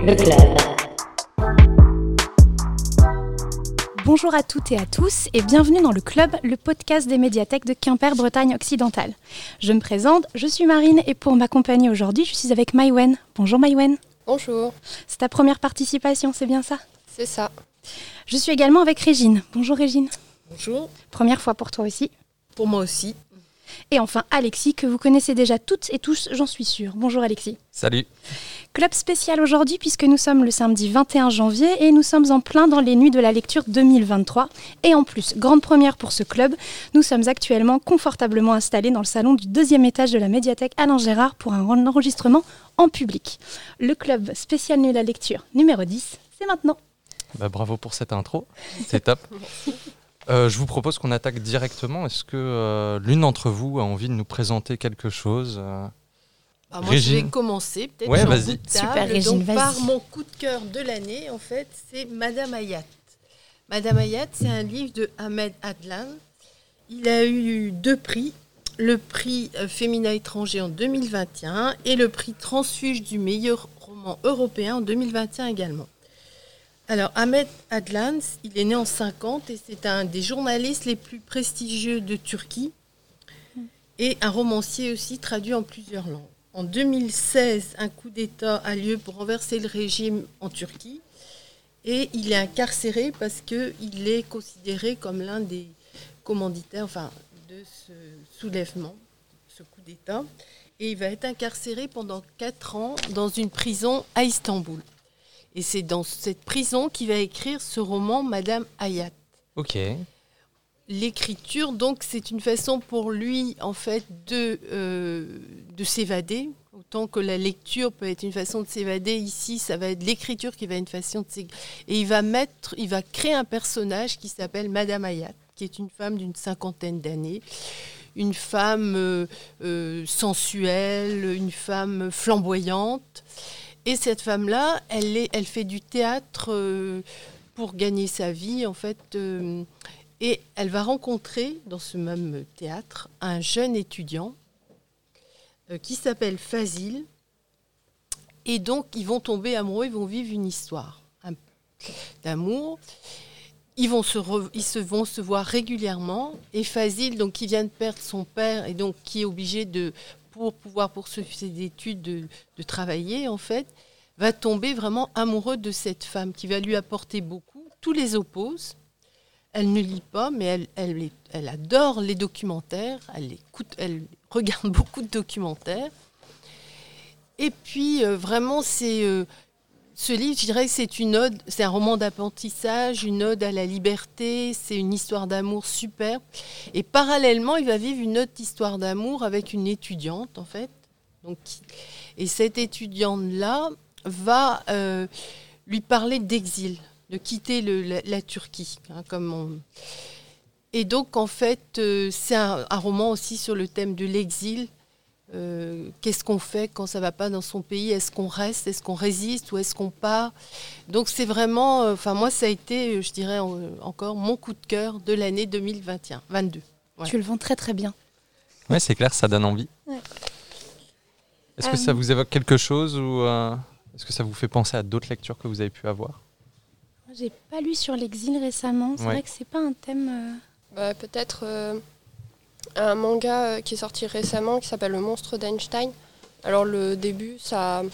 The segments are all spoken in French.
le club. Bonjour à toutes et à tous et bienvenue dans le club, le podcast des médiathèques de Quimper, Bretagne occidentale. Je me présente, je suis Marine et pour m'accompagner aujourd'hui, je suis avec Maïwen. Bonjour Maïwen. Bonjour. C'est ta première participation, c'est bien ça? C'est ça. Je suis également avec Régine. Bonjour Régine. Bonjour. Première fois pour toi aussi. Pour moi aussi. Et enfin Alexis, que vous connaissez déjà toutes et tous, j'en suis sûre. Bonjour Alexis. Salut. Club spécial aujourd'hui puisque nous sommes le samedi 21 janvier et nous sommes en plein dans les nuits de la lecture 2023. Et en plus, grande première pour ce club, nous sommes actuellement confortablement installés dans le salon du deuxième étage de la médiathèque Alain Gérard pour un enregistrement en public. Le club spécial nuit de la lecture numéro 10, c'est maintenant. Bah, bravo pour cette intro, c'est top. Euh, je vous propose qu'on attaque directement. Est-ce que euh, l'une d'entre vous a envie de nous présenter quelque chose euh Ah, moi, je vais commencer. Peut-être Ouais, vas-y. bout de table. Super, Régine, Donc, vas-y. par mon coup de cœur de l'année, en fait, c'est Madame Hayat. Madame Hayat, c'est un livre de Ahmed Adlan. Il a eu deux prix. Le prix euh, Féminin étranger en 2021 et le prix Transfuge du meilleur roman européen en 2021 également. Alors, Ahmed Adlan, il est né en 50 et c'est un des journalistes les plus prestigieux de Turquie et un romancier aussi traduit en plusieurs langues. En 2016, un coup d'État a lieu pour renverser le régime en Turquie et il est incarcéré parce qu'il est considéré comme l'un des commanditaires enfin, de ce soulèvement, ce coup d'État. Et il va être incarcéré pendant quatre ans dans une prison à Istanbul. Et c'est dans cette prison qu'il va écrire ce roman Madame Hayat. Ok. L'écriture, donc, c'est une façon pour lui, en fait, de, euh, de s'évader. Autant que la lecture peut être une façon de s'évader, ici, ça va être l'écriture qui va être une façon de s'évader. Et il va mettre, il va créer un personnage qui s'appelle Madame Hayat, qui est une femme d'une cinquantaine d'années, une femme euh, euh, sensuelle, une femme flamboyante. Et cette femme-là, elle, est, elle fait du théâtre pour gagner sa vie, en fait. Et elle va rencontrer dans ce même théâtre un jeune étudiant euh, qui s'appelle Fazil. Et donc, ils vont tomber amoureux, ils vont vivre une histoire d'amour. Ils, vont se ils se voir régulièrement. Et Fazil, donc, qui vient de perdre son père et donc qui est obligé de, pour pouvoir poursuivre ses études, de, de travailler, en fait, va tomber vraiment amoureux de cette femme qui va lui apporter beaucoup. Tous les opposent. Elle ne lit pas, mais elle, adore les documentaires. Elle, regarde beaucoup de documentaires. Et puis, euh, vraiment, euh, ce livre, je dirais, que c'est une ode, c'est un roman d'apprentissage, une ode à la liberté. C'est une histoire d'amour superbe. Et parallèlement, il va vivre une autre histoire d'amour avec une étudiante, en fait. Et cette étudiante-là va euh, lui parler d'exil, de quitter le- la, la Turquie. hein, comme on- Et donc, en fait, euh, c'est un, un roman aussi sur le thème de l'exil. Euh, Qu'est-ce qu'on fait quand ça va pas dans son pays? Est-ce qu'on reste? Est-ce qu'on résiste? Ou est-ce qu'on part? Donc, c'est vraiment, euh, enfin, moi, ça a été, je dirais encore, mon coup de cœur de l'année 2021, 22. Ouais. Tu le vends très très bien. Ouais, c'est clair, ça donne envie. Ouais. Est-ce que ça vous évoque quelque chose ou euh, est-ce que ça vous fait penser à d'autres lectures que vous avez pu avoir? J'ai pas lu sur l'exil récemment. C'est Ouais. vrai que c'est pas un thème. euh, Bah, Peut-être euh, un manga euh, qui est sorti récemment qui s'appelle Le monstre d'Einstein. Alors le début, ça n'a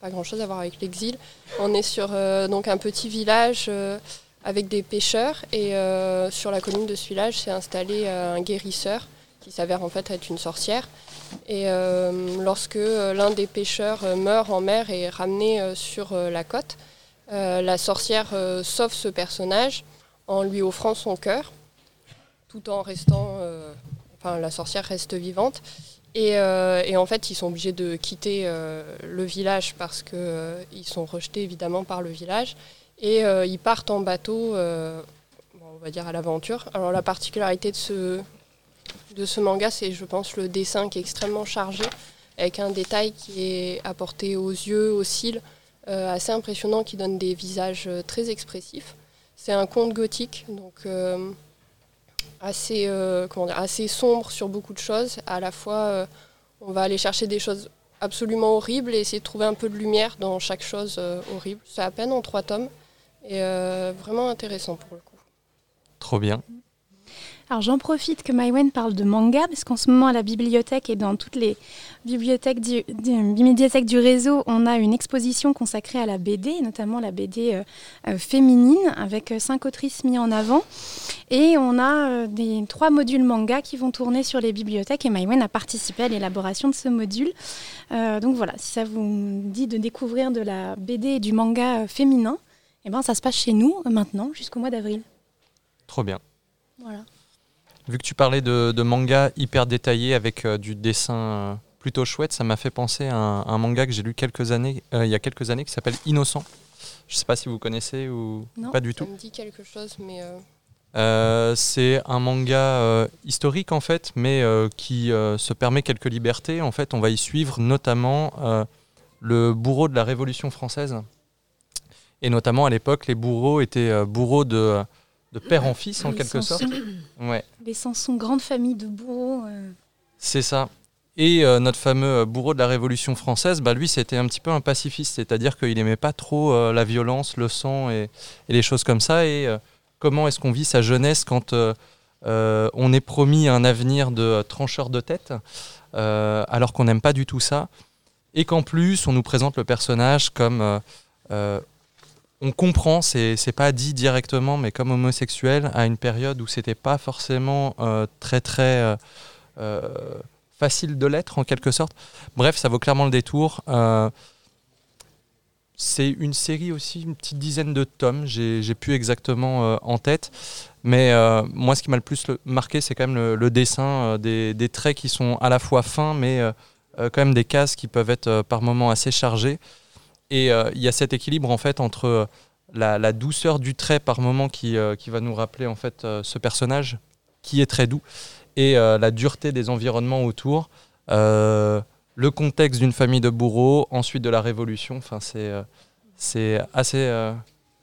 pas grand-chose à voir avec l'exil. On est sur euh, donc un petit village euh, avec des pêcheurs et euh, sur la colline de ce village s'est installé euh, un guérisseur qui s'avère en fait être une sorcière. Et euh, lorsque euh, l'un des pêcheurs euh, meurt en mer et est ramené euh, sur euh, la côte, euh, la sorcière euh, sauve ce personnage en lui offrant son cœur, tout en restant, euh, enfin la sorcière reste vivante. Et, en fait, ils sont obligés de quitter le village parce qu'ils sont rejetés évidemment par le village. Et ils partent en bateau, on va dire à l'aventure. Alors la particularité de ce, manga, c'est je pense le dessin qui est extrêmement chargé, avec un détail qui est apporté aux yeux, aux cils, assez impressionnant, qui donne des visages euh, très expressifs. C'est un conte gothique, donc euh, assez, euh, dire, assez sombre sur beaucoup de choses. À la fois, euh, on va aller chercher des choses absolument horrible et essayer de trouver un peu de lumière dans chaque chose horrible. C'est à peine en trois tomes et vraiment intéressant pour le coup. Trop bien. Alors j'en profite que Maïwen parle de manga, parce qu'en ce moment à la bibliothèque et dans toutes les bibliothèques du, du réseau, on a une exposition consacrée à la BD, notamment la BD euh, euh, féminine, avec euh, cinq autrices mises en avant. Et on a des trois modules manga qui vont tourner sur les bibliothèques, et Maïwen a participé à l'élaboration de ce module. donc voilà, si ça vous dit de découvrir de la BD et du manga féminin, eh ben, ça se passe chez nous maintenant jusqu'au mois d'avril. Trop bien. Voilà. Vu que tu parlais de, manga hyper détaillé avec euh, du dessin euh, plutôt chouette, ça m'a fait penser à un, manga que j'ai lu quelques années, euh, il y a quelques années qui s'appelle Innocent. Je ne sais pas si vous connaissez ou pas du tout. Ça me dit quelque chose, mais. c'est un manga historique en fait, mais qui se permet quelques libertés. En fait, on va y suivre notamment le bourreau de la Révolution française. Et notamment à l'époque, les bourreaux étaient bourreaux de de père en fils en quelque sorte. Ouais. Les Sanson, grande famille de bourreaux. Euh. C'est ça. Et euh, notre fameux euh, bourreau de la Révolution française, bah, lui, c'était un petit peu un pacifiste, c'est-à-dire qu'il n'aimait pas trop la violence, le sang et, les choses comme ça. Et comment est-ce qu'on vit sa jeunesse quand on est promis un avenir de trancheur de tête, alors qu'on n'aime pas du tout ça, et qu'en plus, on nous présente le personnage comme on comprend, c'est pas dit directement, mais comme homosexuel, à une période où c'était pas forcément euh, très euh, euh, facile de l'être en quelque sorte. Bref, ça vaut clairement le détour. c'est une série aussi, une petite dizaine de tomes, j'ai plus exactement en tête. Mais moi, ce qui m'a le plus marqué, c'est quand même le, dessin, des, des, traits qui sont à la fois fins, mais quand même des cases qui peuvent être par moments assez chargées. Et euh, il y a cet équilibre en fait entre euh, la, douceur du trait par moment qui, euh, qui va nous rappeler en fait ce personnage qui est très doux et la dureté des environnements autour, le contexte d'une famille de bourreaux, ensuite de la révolution. Enfin, c'est assez,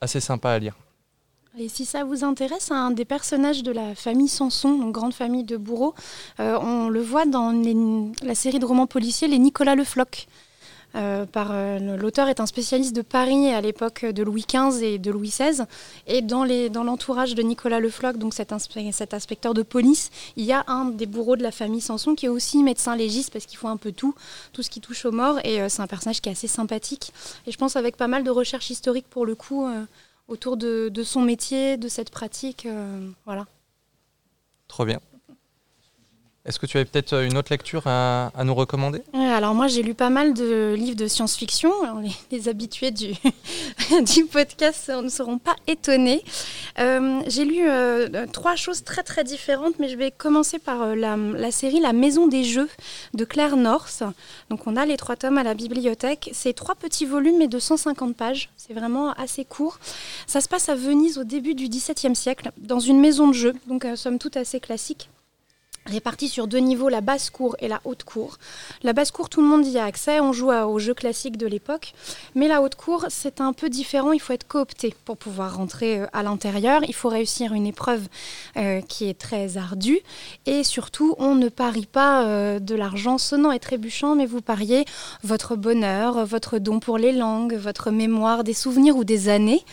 assez sympa à lire. Et si ça vous intéresse, un des personnages de la famille Sanson, une grande famille de bourreaux, on le voit dans la série de romans policiers Les Nicolas Le Floch. Euh, par euh, l'auteur est un spécialiste de Paris à l'époque de Louis XV et de Louis XVI. Et dans l'entourage de Nicolas Le Floch, donc cet, cet, inspecteur de police, il y a un des bourreaux de la famille Sanson qui est aussi médecin légiste parce qu'il faut un peu tout, tout ce qui touche aux morts. Et euh, c'est un personnage qui est assez sympathique. Et je pense avec pas mal de recherches historiques pour le coup autour de, de, son métier, de cette pratique. voilà. Trop bien. Est-ce que tu avais peut-être euh, une autre lecture à, nous recommander? Alors moi j'ai lu pas mal de livres de science-fiction. Les, habitués du, podcast ne seront pas étonnés. Euh, j'ai lu euh, trois choses très très différentes, mais je vais commencer par la, série La Maison des Jeux de Claire North. Donc on a les trois tomes à la bibliothèque. C'est trois petits volumes et de 150 pages. C'est vraiment assez court. Ça se passe à Venise au début du XVIIe siècle, dans une maison de jeux, donc somme toute assez classique répartis sur deux niveaux, la basse cour et la haute cour. La basse cour, tout le monde y a accès, on joue aux jeux classiques de l'époque, mais la haute cour, c'est un peu différent, il faut être coopté pour pouvoir rentrer euh, à l'intérieur, il faut réussir une épreuve euh, qui est très ardue, et surtout, on ne parie pas euh, de l'argent sonnant et trébuchant, mais vous pariez votre bonheur, votre don pour les langues, votre mémoire, des souvenirs ou des années.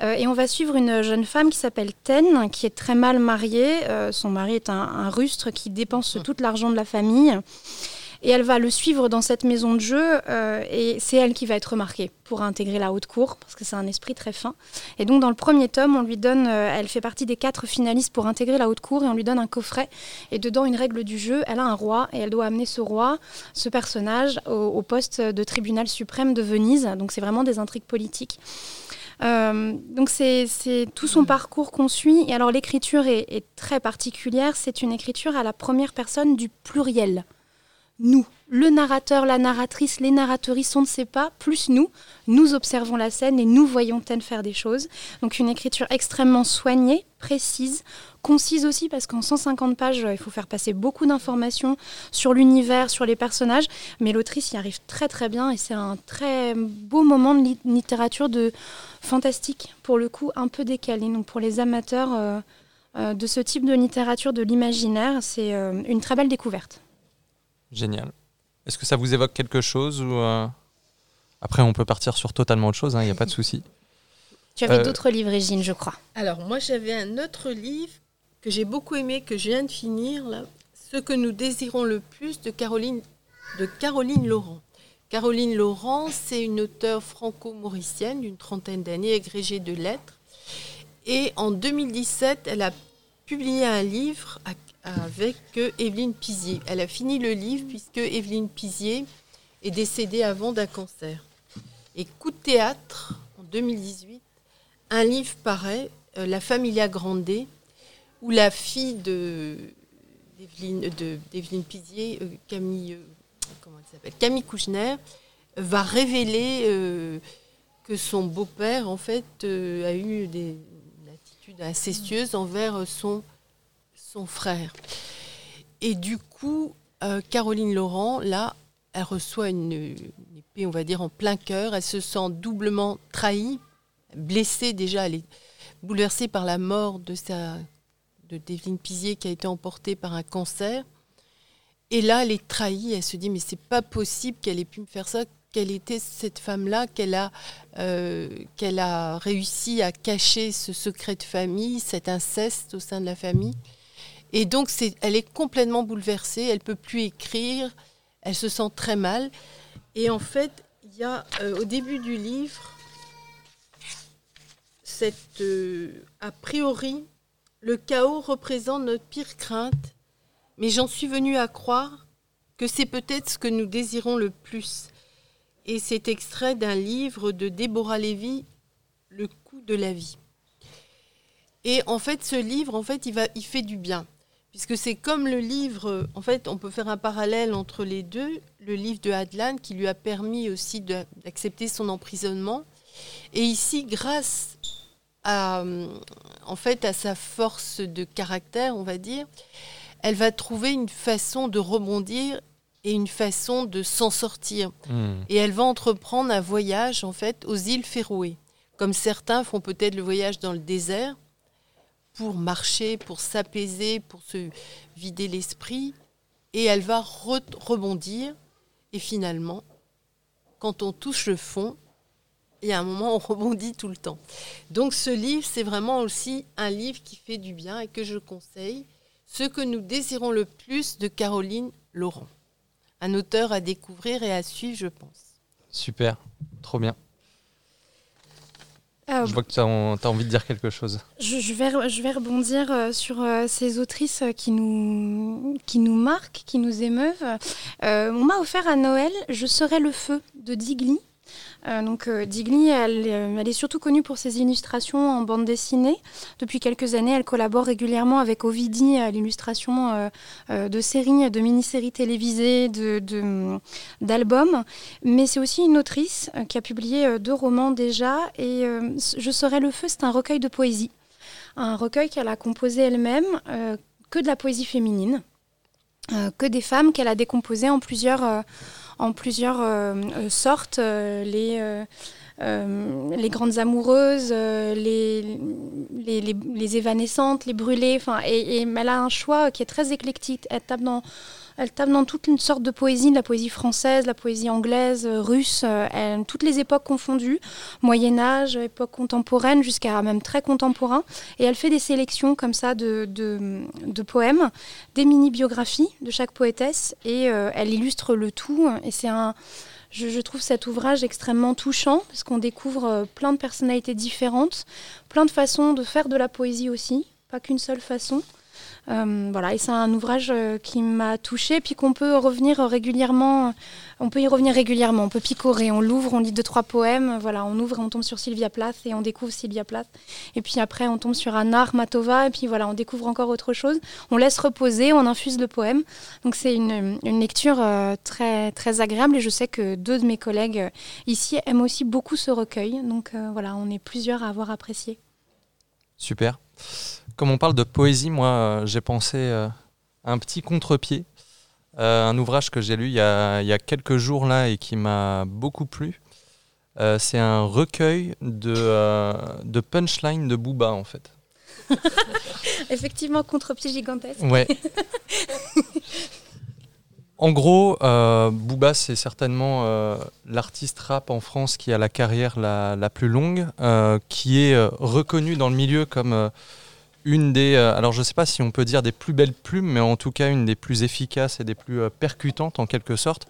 Et on va suivre une jeune femme qui s'appelle Ten, qui est très mal mariée, son mari est un, un rustre qui dépense tout l'argent de la famille. Et elle va le suivre dans cette maison de jeu euh, et c'est elle qui va être remarquée pour intégrer la haute cour parce que c'est un esprit très fin. Et donc dans le premier tome, on lui donne, euh, elle fait partie des quatre finalistes pour intégrer la haute cour et on lui donne un coffret et dedans une règle du jeu. Elle a un roi et elle doit amener ce roi, ce personnage au poste de tribunal suprême de Venise. Donc c'est vraiment des intrigues politiques. Euh, donc c'est tout son parcours qu'on suit. Et alors l'écriture est, est, très particulière. C'est une écriture à la première personne du pluriel. Nous, le narrateur, la narratrice, les narratrices, on ne sait pas, plus nous, nous observons la scène et nous voyons Ten faire des choses. Donc une écriture extrêmement soignée, précise, concise aussi parce qu'en 150 pages, il faut faire passer beaucoup d'informations sur l'univers, sur les personnages, mais l'autrice y arrive très très bien et c'est un très beau moment de littérature de fantastique, pour le coup un peu décalé. Donc pour les amateurs euh, euh, de ce type de littérature de l'imaginaire, c'est euh, une très belle découverte. Génial. Est-ce que ça vous évoque quelque chose ou Après, on peut partir sur totalement autre chose, il hein, n'y a pas de souci. Tu avais d'autres livres, Régine, je crois. Alors, moi, j'avais un autre livre que j'ai beaucoup aimé, que je viens de finir, là, Ce que nous désirons le plus de Caroline, de Caroline Laurent. Caroline Laurent, c'est une auteure franco-mauricienne d'une trentaine d'années, agrégée de lettres. Et en 2017, elle a publié un livre avec Evelyne Pizier. Elle a fini le livre puisque Evelyne Pizier est décédée avant d'un cancer. Et coup de théâtre, en 2018, un livre paraît, euh, La Familia Grande, où la fille de d'Evelyne Pizier, euh, Camille, euh, comment elle s'appelle Camille Kouchner, va révéler que son beau-père, en fait, a eu des, une attitude incestueuse envers son, son frère. Et du coup, Caroline Laurent, là, elle reçoit une, épée, on va dire, en plein cœur. Elle se sent doublement trahie blessée déjà, elle est bouleversée par la mort de sa de Devine Pizier qui a été emportée par un cancer. Et là, elle est trahie. Elle se dit mais c'est pas possible qu'elle ait pu me faire ça. Quelle était cette femme-là qu'elle a euh, qu'elle a réussi à cacher ce secret de famille, cet inceste au sein de la famille. Et donc elle est complètement bouleversée. Elle peut plus écrire. Elle se sent très mal. Et en fait, il y a euh, au début du livre cette, euh, a priori, le chaos représente notre pire crainte, mais j'en suis venue à croire que c'est peut-être ce que nous désirons le plus. Et c'est extrait d'un livre de Déborah Lévy, Le coût de la vie. Et en fait, ce livre, en fait, va, il fait du bien. Puisque c'est comme le livre, en fait, on peut faire un parallèle entre les deux, le livre de Adlan qui lui a permis aussi d'accepter son emprisonnement. Et ici, grâce en fait, à sa force de caractère, on va dire, elle va trouver une façon de rebondir et une façon de s'en sortir. Hmm. Et elle va entreprendre un voyage, en fait, aux îles Féroé. Comme certains font peut-être le voyage dans le désert pour marcher, pour s'apaiser, pour se vider l'esprit. Et elle va rebondir. Et finalement, quand on touche le fond, il y a un moment, on rebondit tout le temps. Donc ce livre, c'est vraiment aussi un livre qui fait du bien et que je conseille. Ce que nous désirons le plus de Caroline Laurent. Un auteur à découvrir et à suivre, je pense. Super, trop bien. Euh, je vois que tu as, envie de dire quelque chose. Je, vais, je vais, rebondir euh, sur euh, ces autrices qui nous, qui nous marquent, qui nous émeuvent. on m'a offert à Noël Je serai le feu de Digli. Euh, donc euh, Digli, euh, elle, est surtout connue pour ses illustrations en bande dessinée. Depuis quelques années, elle collabore régulièrement avec Ovidi à l'illustration de séries, de mini-séries télévisées, d'albums. Mais c'est aussi une autrice qui a publié deux romans déjà. Et Je serai le feu, c'est un recueil de poésie. Un recueil qu'elle a composé elle-même, que de la poésie féminine, que des femmes qu'elle a décomposées en plusieurs en plusieurs euh, euh, sortes. Euh, les, grandes amoureuses, les, les, les, évanescentes, les brûlées. Et, et elle a un choix qui est très éclectique. Elle tape dans elle tape dans toute une sorte de poésie, de la poésie française, la poésie anglaise, euh, russe, euh, toutes les époques confondues, Moyen Âge, époque contemporaine, jusqu'à même très contemporain. Et elle fait des sélections comme ça de, poèmes, des mini-biographies de chaque poétesse, et euh, elle illustre le tout. Et c'est un... Je, trouve cet ouvrage extrêmement touchant parce qu'on découvre plein de personnalités différentes, plein de façons de faire de la poésie aussi, pas qu'une seule façon. Euh, voilà, et c'est un ouvrage euh, qui m'a touchée, puis qu'on peut revenir régulièrement. On peut y revenir régulièrement. On peut picorer, on l'ouvre, on lit deux trois poèmes. Voilà, on ouvre on tombe sur Sylvia Plath et on découvre Sylvia Plath. Et puis après, on tombe sur Anna Armatova et puis voilà, on découvre encore autre chose. On laisse reposer, on infuse le poème. Donc c'est une, lecture euh, très très agréable et je sais que deux de mes collègues ici aiment aussi beaucoup ce recueil. Donc voilà, on est plusieurs à avoir apprécié. Super. Comme on parle de poésie, moi, euh, j'ai pensé euh, à un petit contre-pied. Euh, un ouvrage que j'ai lu il y, a, quelques jours là et qui m'a beaucoup plu. c'est un recueil de, de punchlines de Booba en fait. Effectivement, contre-pied gigantesque. Ouais. En gros, euh, Booba, c'est certainement euh, l'artiste rap en France qui a la carrière la, la plus longue, euh, qui est euh, reconnu dans le milieu comme euh, une des, euh, alors je ne sais pas si on peut dire des plus belles plumes, mais en tout cas une des plus efficaces et des plus euh, percutantes en quelque sorte.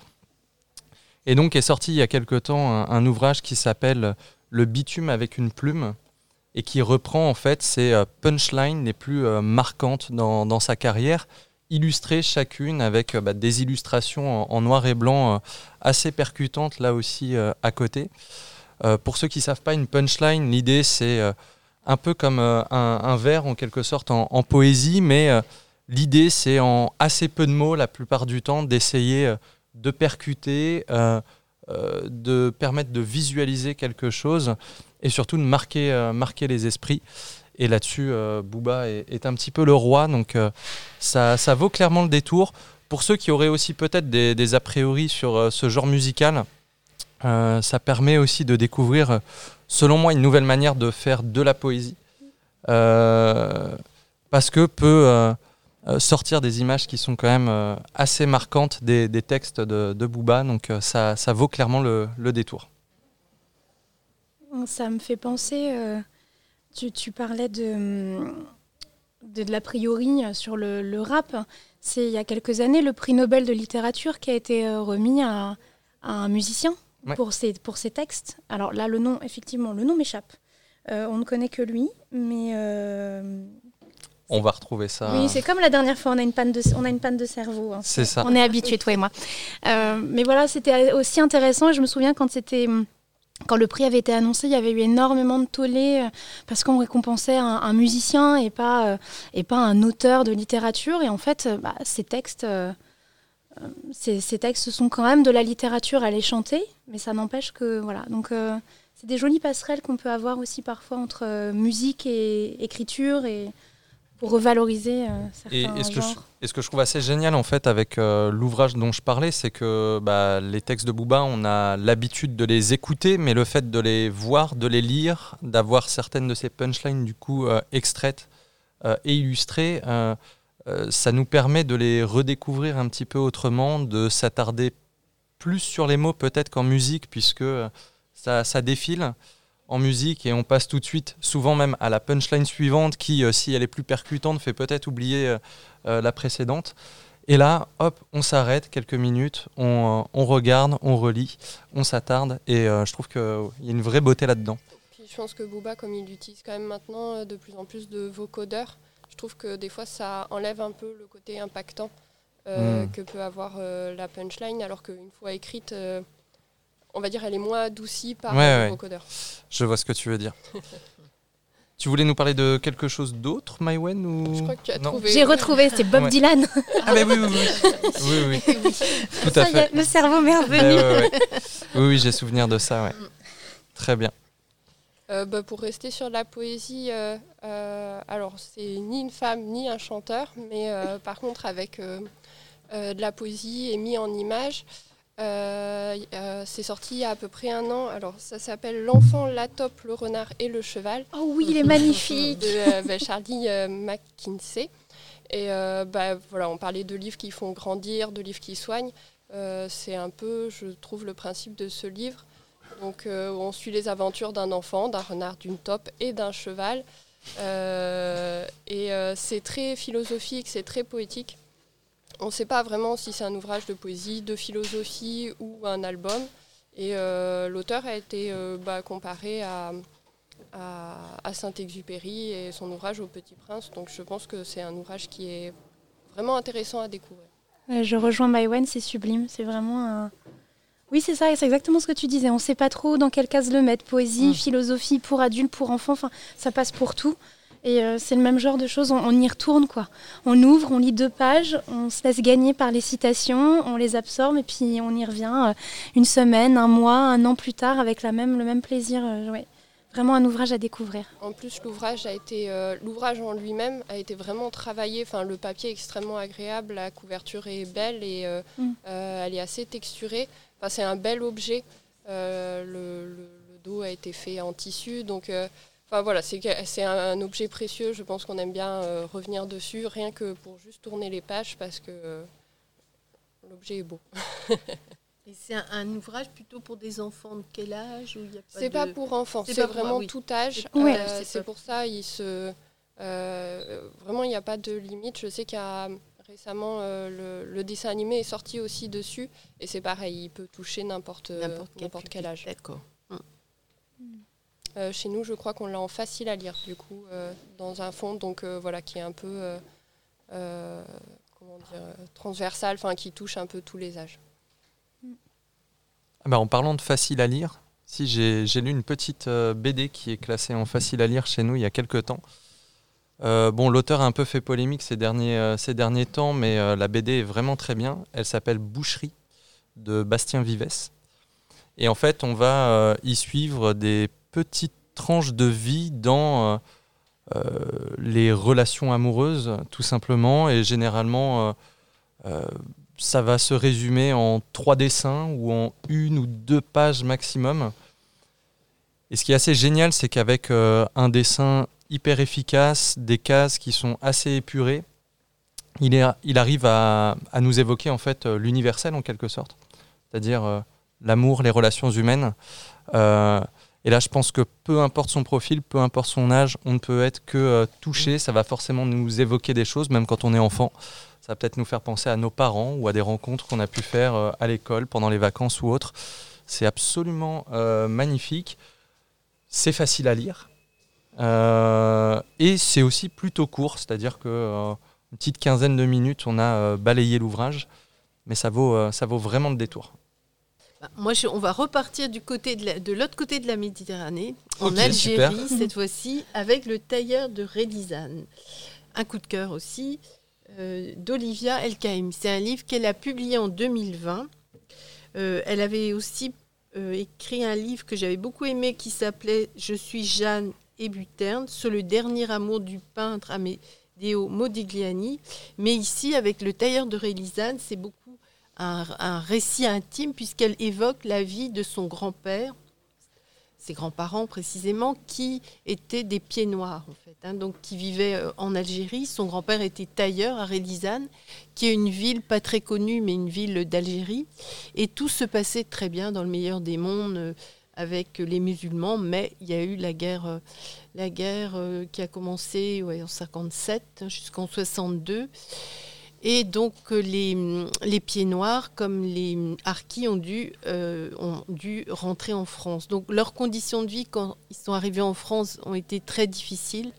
Et donc est sorti il y a quelque temps un, ouvrage qui s'appelle Le bitume avec une plume et qui reprend en fait ses euh, punchlines les plus euh, marquantes dans, dans sa carrière illustrées chacune avec euh, bah, des illustrations en, noir et blanc euh, assez percutantes là aussi euh, à côté. Euh, pour ceux qui ne savent pas, une punchline, l'idée c'est euh, un peu comme euh, un, un vers en quelque sorte en, poésie, mais euh, l'idée c'est en assez peu de mots la plupart du temps d'essayer euh, de percuter, de permettre de visualiser quelque chose et surtout de marquer, les esprits. Et là-dessus, euh, est, un petit peu le roi, donc ça, vaut clairement le détour. Pour ceux qui auraient aussi peut-être des, a priori sur ce genre musical, ça permet aussi de découvrir, selon moi, une nouvelle manière de faire de la poésie. Euh, parce que peut euh, euh, sortir des images qui sont quand même assez marquantes des, textes de, de donc ça, ça vaut clairement le, le détour. Ça me fait penser, tu, parlais de, de, l'a priori sur le, le rap. C'est il y a quelques années le prix Nobel de littérature qui a été remis à, à un musicien Ouais. pour, ses, pour ses textes. Alors là, le nom, effectivement, le nom m'échappe. Euh, on ne connaît que lui, mais euh, On va retrouver ça. oui, c'est comme la dernière fois, on a une panne de, on a une panne de cerveau. hein. C'est ça. On est habitués, toi et moi. Euh, mais voilà, c'était aussi intéressant. Et je me souviens quand c'était. Quand le prix avait été annoncé, il y avait eu énormément de tollé euh, parce qu'on récompensait un, un musicien et pas, euh, et pas un auteur de littérature. Et en fait, euh, bah, ces textes, ces, ces textes sont quand même de la littérature à les chanter, mais ça n'empêche que voilà. Donc euh, c'est des jolies passerelles qu'on peut avoir aussi parfois entre euh, musique et écriture et pour revaloriser euh, certains et ce que je, genres. et ce que je trouve assez génial en fait avec euh, l'ouvrage dont je parlais, c'est que bah, les textes de Booba, on a l'habitude de les écouter, mais le fait de les voir, de les lire, d'avoir certaines de ces punchlines du coup extraites et illustrées, ça nous permet de les redécouvrir un petit peu autrement, de s'attarder plus sur les mots peut-être qu'en musique, puisque euh, ça, défile en musique et on passe tout de suite, souvent même à la punchline suivante qui, euh, si elle est plus percutante, fait peut-être oublier euh, euh, la précédente. Et là, hop, on s'arrête quelques minutes, on, euh, regarde, on relit, on s'attarde et euh, je trouve qu'il y a une vraie beauté là-dedans. Je pense que Booba, comme il utilise quand même maintenant euh, de plus en plus de vocodeurs, je trouve que des fois ça enlève un peu le côté impactant euh, Mm. que peut avoir euh, la punchline, alors qu'une fois écrite, euh, on va dire elle est moins adoucie par Ouais, ouais. le vocodeur. Je vois ce que tu veux dire. tu voulais nous parler de quelque chose d'autre, Maïwen ou... Je crois que tu as Non trouvé. J'ai retrouvé, c'est Bob Ouais. Dylan. Ah mais oui, oui, oui. oui, oui. Tout à Ça fait. le cerveau ouais, ouais. Oui, oui, j'ai souvenir de ça, ouais. Très bien. Euh, bah, pour rester sur la poésie, euh, euh, alors c'est ni une femme ni un chanteur, mais par contre avec de la poésie et mis en image. C'est sorti il y a à peu près un an. Alors ça s'appelle L'enfant, la taupe, le renard et le cheval Oh oui, il est magnifique. de bah, Charlie McKinsey. Et bah, voilà, on parlait de livres qui font grandir, de livres qui soignent. C'est un peu, je trouve, le principe de ce livre. Donc, euh, on suit les aventures d'un enfant, d'un renard, d'une taupe et d'un cheval. Euh, et euh, c'est très philosophique, c'est très poétique. On ne sait pas vraiment si c'est un ouvrage de poésie, de philosophie ou un album. Et l'auteur a été bah, comparé à, à, à Saint-Exupéry et son ouvrage Au Petit Prince. Donc je pense que c'est un ouvrage qui est vraiment intéressant à découvrir. Je rejoins Maïwen, c'est sublime. C'est vraiment un. Oui, c'est ça, c'est exactement ce que tu disais. On ne sait pas trop dans quelle case le mettre. Poésie, Mm. philosophie, pour adultes, pour enfants, enfin, ça passe pour tout. Et euh, c'est le même genre de choses, on, on y retourne quoi. On ouvre, on lit deux pages, on se laisse gagner par les citations, on les absorbe et puis on y revient euh, une semaine, un mois, un an plus tard avec la même, le même plaisir. euh, ouais. Vraiment un ouvrage à découvrir. En plus, l'ouvrage a été, euh, l'ouvrage en lui-même a été vraiment travaillé. Enfin, le papier est extrêmement agréable, la couverture est belle et euh, Mm. euh, elle est assez texturée. Enfin, c'est un bel objet. Euh, le, le- le dos a été fait en tissu, donc. euh, Enfin voilà, c'est un, objet précieux. Je pense qu'on aime bien euh, revenir dessus, rien que pour juste tourner les pages, parce que euh, l'objet est beau. Et c'est un, ouvrage plutôt pour des enfants de quel âge C'est pas pour enfants, c'est vraiment tout âge. c'est pour ça, il se, vraiment, il n'y a pas de limite. Je sais qu'il récemment le, dessin animé est sorti aussi dessus, et c'est pareil, il peut toucher n'importe n'importe quel, âge. D'accord. Euh, chez nous, je crois qu'on l'a en facile à lire, du coup, euh, dans un fond, donc euh, voilà, qui est un peu comment dire, transversal, enfin, qui touche un peu tous les âges. Ah bah, en parlant de facile à lire, si j'ai lu une petite BD qui est classée en facile à lire chez nous il y a quelques temps. Bon, l'auteur a un peu fait polémique ces derniers, ces derniers temps, mais la BD est vraiment très bien. Elle s'appelle Boucherie de Bastien Vives. Et en fait, on va y suivre des petite tranche de vie dans euh, euh, les relations amoureuses, tout simplement. Et généralement, euh, ça va se résumer en trois dessins ou en une ou deux pages maximum. Et ce qui est assez génial, c'est qu'avec un dessin hyper efficace, des cases qui sont assez épurées, il, est, il arrive à, à, nous évoquer en fait l'universel en quelque sorte, c'est-à-dire l'amour, les relations humaines. Et là, je pense que peu importe son profil, peu importe son âge, on ne peut être que euh, touché. Ça va forcément nous évoquer des choses, même quand on est enfant. Ça va peut-être nous faire penser à nos parents ou à des rencontres qu'on a pu faire euh, à l'école, pendant les vacances ou autres. C'est absolument euh, magnifique. C'est facile à lire. Et c'est aussi plutôt court, c'est-à-dire que une petite quinzaine de minutes, on a balayé l'ouvrage. Mais ça vaut, ça vaut vraiment le détour. Bah, moi, on va repartir du côté de l'autre côté de la Méditerranée, en Algérie cette fois-ci, avec le tailleur de Redizane. Un coup de cœur aussi euh, d'Olivia Elkaïm. C'est un livre qu'elle a publié en 2020. Euh, elle avait aussi euh, écrit un livre que j'avais beaucoup aimé qui s'appelait Je suis Jeanne et Buterne sur le dernier amour du peintre Amedeo Modigliani. Mais ici, avec le tailleur de Redizane, c'est beaucoup un, récit intime puisqu'elle évoque la vie de son grand-père, ses grands-parents précisément, qui étaient des pieds noirs en fait, hein, donc qui vivaient euh, en Algérie. Son grand-père était tailleur à Relizane, qui est une ville pas très connue, mais une ville d'Algérie. Et tout se passait très bien dans le meilleur des mondes euh, avec les musulmans, mais il y a eu la guerre, euh, la guerre qui a commencé en 57 hein, jusqu'en 62. Et donc euh, les, les, pieds noirs, comme les harkis, ont dû, euh, ont dû rentrer en France. Donc leurs conditions de vie, quand ils sont arrivés en France, ont été très difficiles.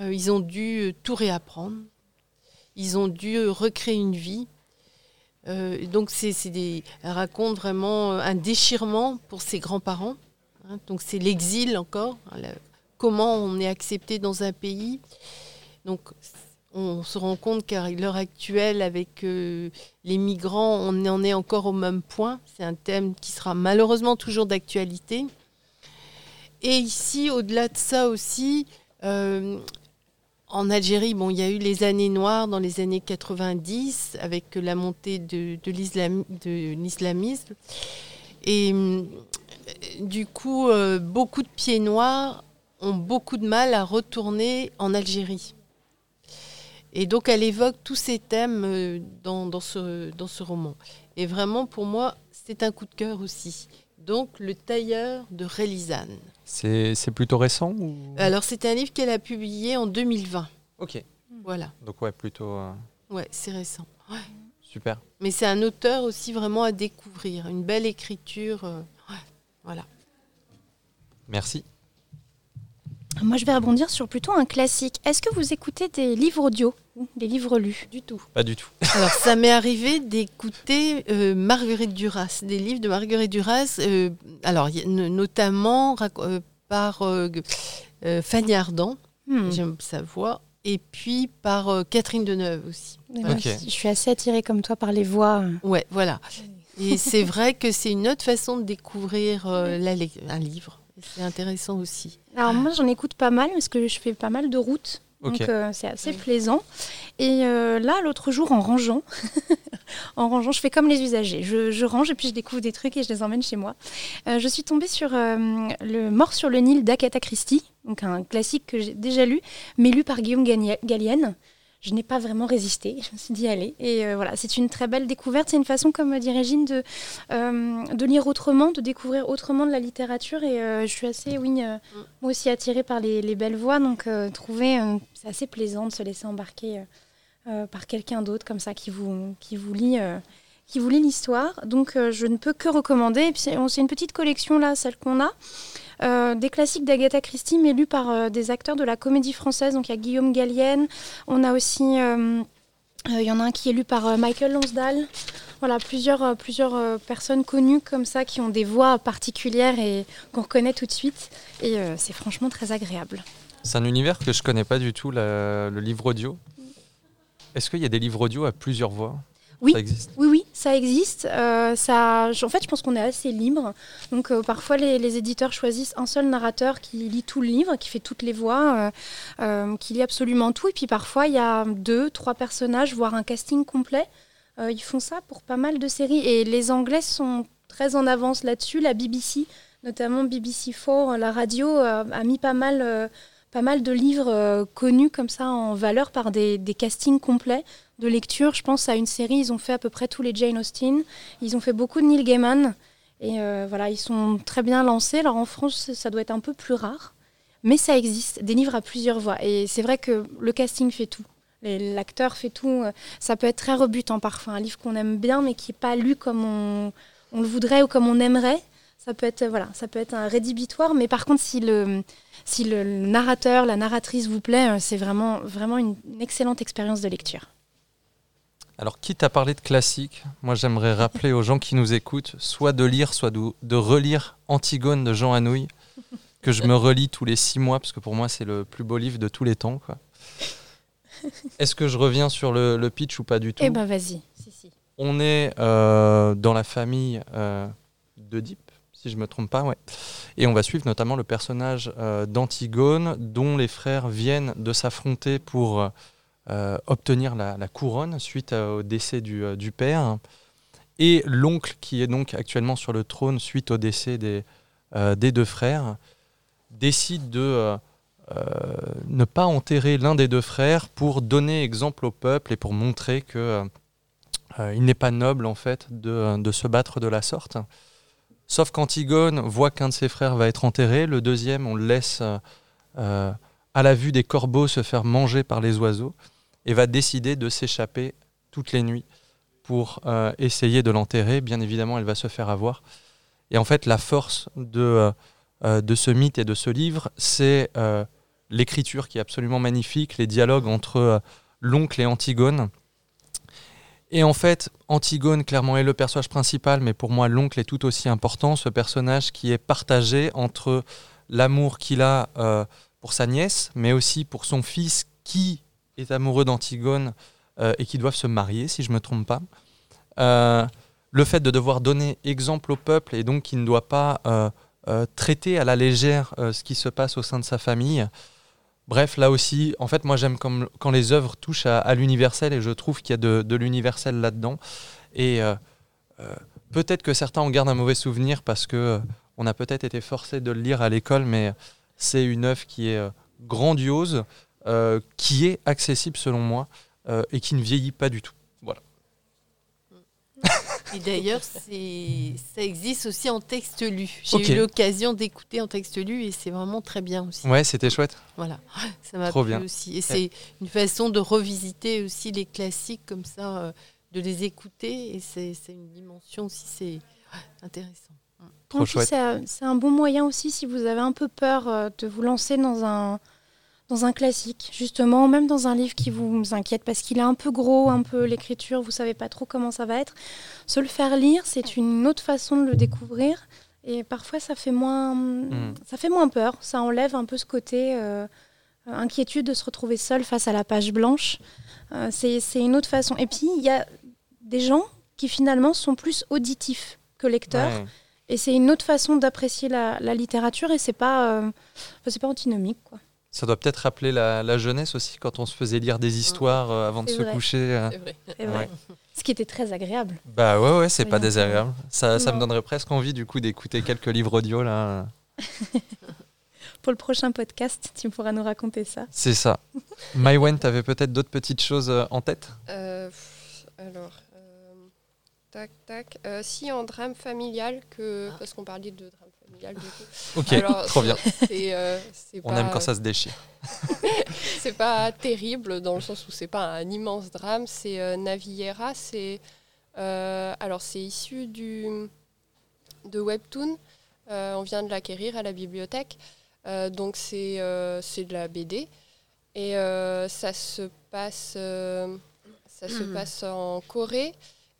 Euh, ils ont dû tout réapprendre. Ils ont dû recréer une vie. Donc c'est, des, elle raconte vraiment un déchirement pour ses grands-parents. Hein. donc c'est l'exil encore. Hein, comment on est accepté dans un pays. Donc on se rend compte qu'à l'heure actuelle, avec euh, les migrants, on en est encore au même point. C'est un thème qui sera malheureusement toujours d'actualité. Et ici, au-delà de ça aussi, euh, en Algérie, bon, il y a eu les années noires dans les années 90 avec la montée de, l'islamisme. Et euh, du coup, beaucoup de pieds noirs ont beaucoup de mal à retourner en Algérie. Et donc elle évoque tous ces thèmes euh, dans, dans, ce, dans ce roman. Et vraiment, pour moi, c'est un coup de cœur aussi. Donc, Le tailleur de Rélisane. C'est plutôt récent Alors, c'est un livre qu'elle a publié en 2020. Ok. Voilà. Donc, ouais, plutôt. Euh, ouais, c'est récent. Super. Mais c'est un auteur aussi vraiment à découvrir. Une belle écriture. Euh, voilà. Merci. Moi, je vais rebondir sur plutôt un classique. Est-ce que vous écoutez des livres audio des livres lus? Du tout. Pas du tout. Alors, ça m'est arrivé d'écouter euh, Marguerite Duras, des livres de Marguerite Duras, euh, alors notamment euh, par Fanny Ardant, hmm. j'aime sa voix, et puis par Catherine Deneuve aussi. Je suis assez attirée comme toi par les voix. Ouais, voilà. Et c'est vrai que c'est une autre façon de découvrir un livre. C'est intéressant aussi. Alors moi j'en écoute pas mal parce que je fais pas mal de routes. Donc euh, c'est assez plaisant. Et euh, là, l'autre jour, en rangeant, en rangeant, je fais comme les usagers. Je, range et puis je découvre des trucs et je les emmène chez moi. Euh, je suis tombée sur Le Mort sur le Nil d'Agatha Christie, donc un classique que j'ai déjà lu, mais lu par Guillaume Gallienne. Je n'ai pas vraiment résisté. Je me suis dit, allez. Et euh, voilà, c'est une très belle découverte. C'est une façon, comme dit Régine, de, euh, de lire autrement, de découvrir autrement de la littérature. Et euh, je suis assez, oui, moi aussi attirée par les, les belles voix. Donc, trouver, c'est assez plaisant de se laisser embarquer par quelqu'un d'autre comme ça qui vous, qui vous lit. qui vous lit l'histoire. Donc, je ne peux que recommander. Et puis, c'est une petite collection, là, celle qu'on a. Euh, des classiques d'Agatha Christie, mais lus par euh, des acteurs de la comédie française. Donc il y a Guillaume Gallienne, on a aussi, euh, il y en a un qui est lu par Michael Lonsdale. Voilà, plusieurs, plusieurs personnes connues comme ça qui ont des voix particulières et qu'on reconnaît tout de suite. Et c'est franchement très agréable. C'est un univers que je connais pas du tout, le livre audio. Est-ce qu'il y a des livres audio à plusieurs voix? Oui, oui, oui, ça existe. Euh, ça, en fait, je pense qu'on est assez libre. Donc, euh, parfois, les, éditeurs choisissent un seul narrateur qui lit tout le livre, qui fait toutes les voix, euh, qui lit absolument tout. Et puis, parfois, il y a deux, trois personnages, voire un casting complet. ils font ça pour pas mal de séries. Et les Anglais sont très en avance là-dessus. La BBC, notamment BBC4, la radio, a mis pas mal pas mal de livres connus comme ça en valeur par des, castings complets de lecture. Je pense à une série, ils ont fait à peu près tous les Jane Austen. Ils ont fait beaucoup de Neil Gaiman. Et euh, voilà, ils sont très bien lancés. Alors en France, ça doit être un peu plus rare. Mais ça existe, des livres à plusieurs voix. Et c'est vrai que le casting fait tout. L'acteur fait tout. Ça peut être très rebutant parfois. Un livre qu'on aime bien, mais qui n'est pas lu comme on, le voudrait ou comme on aimerait. Ça peut être, voilà, ça peut être un rédhibitoire. Mais par contre, si le, si le narrateur, la narratrice vous plaît, c'est vraiment, vraiment une excellente expérience de lecture. Alors, quitte à parler de classique, moi j'aimerais rappeler aux gens qui nous écoutent, soit de lire, soit de, relire Antigone de Jean Anouilh, que je me relis tous les six mois, parce que pour moi c'est le plus beau livre de tous les temps. Est-ce que je reviens sur le, pitch ou pas du tout? Eh ben vas-y. On est euh, dans la famille euh, d'Oedipe, si je me trompe pas, ouais. Et on va suivre notamment le personnage euh, d'Antigone, dont les frères viennent de s'affronter pour euh, obtenir la, couronne suite au décès euh, du, père. Et l'oncle, qui est donc actuellement sur le trône suite au décès des, euh, deux frères, décide de ne pas enterrer l'un des deux frères pour donner exemple au peuple et pour montrer que il n'est pas noble en fait de, se battre de la sorte. Sauf qu'Antigone voit qu'un de ses frères va être enterré, le deuxième on le laisse à la vue des corbeaux se faire manger par les oiseaux et va décider de s'échapper toutes les nuits pour euh, essayer de l'enterrer. Bien évidemment, elle va se faire avoir. Et en fait, la force de, euh, euh, de ce mythe et de ce livre, c'est l'écriture qui est absolument magnifique, les dialogues entre l'oncle et Antigone. Et en fait, Antigone, clairement, est le personnage principal, mais pour moi, l'oncle est tout aussi important, ce personnage qui est partagé entre l'amour qu'il a pour sa nièce, mais aussi pour son fils qui est amoureux d'Antigone euh, et qui doivent se marier, si je ne me trompe pas. Euh, le fait de devoir donner exemple au peuple et donc qu'il ne doit pas euh, traiter à la légère ce qui se passe au sein de sa famille. Bref, là aussi, en fait, moi j'aime quand les œuvres touchent à, l'universel et je trouve qu'il y a de, l'universel là-dedans. Et peut-être que certains en gardent un mauvais souvenir parce que on a peut-être été forcé de le lire à l'école, mais c'est une œuvre qui est grandiose, euh, qui est accessible selon moi euh, et qui ne vieillit pas du tout. Et d'ailleurs, ça existe aussi en texte lu. J'ai eu l'occasion d'écouter en texte lu et c'est vraiment très bien aussi. Ouais, c'était chouette. Voilà, ça m'a plu bien. aussi. Et c'est une façon de revisiter aussi les classiques comme ça, euh, de les écouter et c'est une dimension aussi, c'est intéressant. Trop chouette. C'est un bon moyen aussi si vous avez un peu peur de vous lancer dans un dans un classique, justement, même dans un livre qui vous inquiète parce qu'il est un peu gros, un peu l'écriture, vous savez pas trop comment ça va être. Se le faire lire, c'est une autre façon de le découvrir. Et parfois, ça fait moins, hmm. ça fait moins peur. Ça enlève un peu ce côté euh, inquiétude de se retrouver seul face à la page blanche. Euh, c'est une autre façon. Et puis, il y a des gens qui finalement sont plus auditifs que lecteurs. Et c'est une autre façon d'apprécier la, littérature et c'est pas, euh, c'est pas antinomique. Quoi. Ça doit peut-être rappeler la, jeunesse aussi, quand on se faisait lire des histoires euh, avant de se coucher. Euh. C'est vrai. Ce qui était très agréable. Bah ouais, ouais, c'est pas désagréable. Ça, ça, me donnerait presque envie du coup d'écouter quelques livres audio là. pour le prochain podcast, tu pourras nous raconter ça. C'est ça. Maïwen, tu avais peut-être d'autres petites choses euh, en tête? Euh, alors, euh, tac, tac. Euh, si en drame familial, que, parce qu'on parlait de drame familial, du coup. Ok, Alors, trop bien. C'est, euh, On pas- aime quand ça se déchire. C'est pas terrible dans le sens où c'est pas un immense drame. C'est euh, Naviera. C'est euh, alors c'est issu du de Webtoon. Euh, on vient de l'acquérir à la bibliothèque. Euh, donc c'est euh, c'est de la BD et euh, ça se passe euh, ça se passe en Corée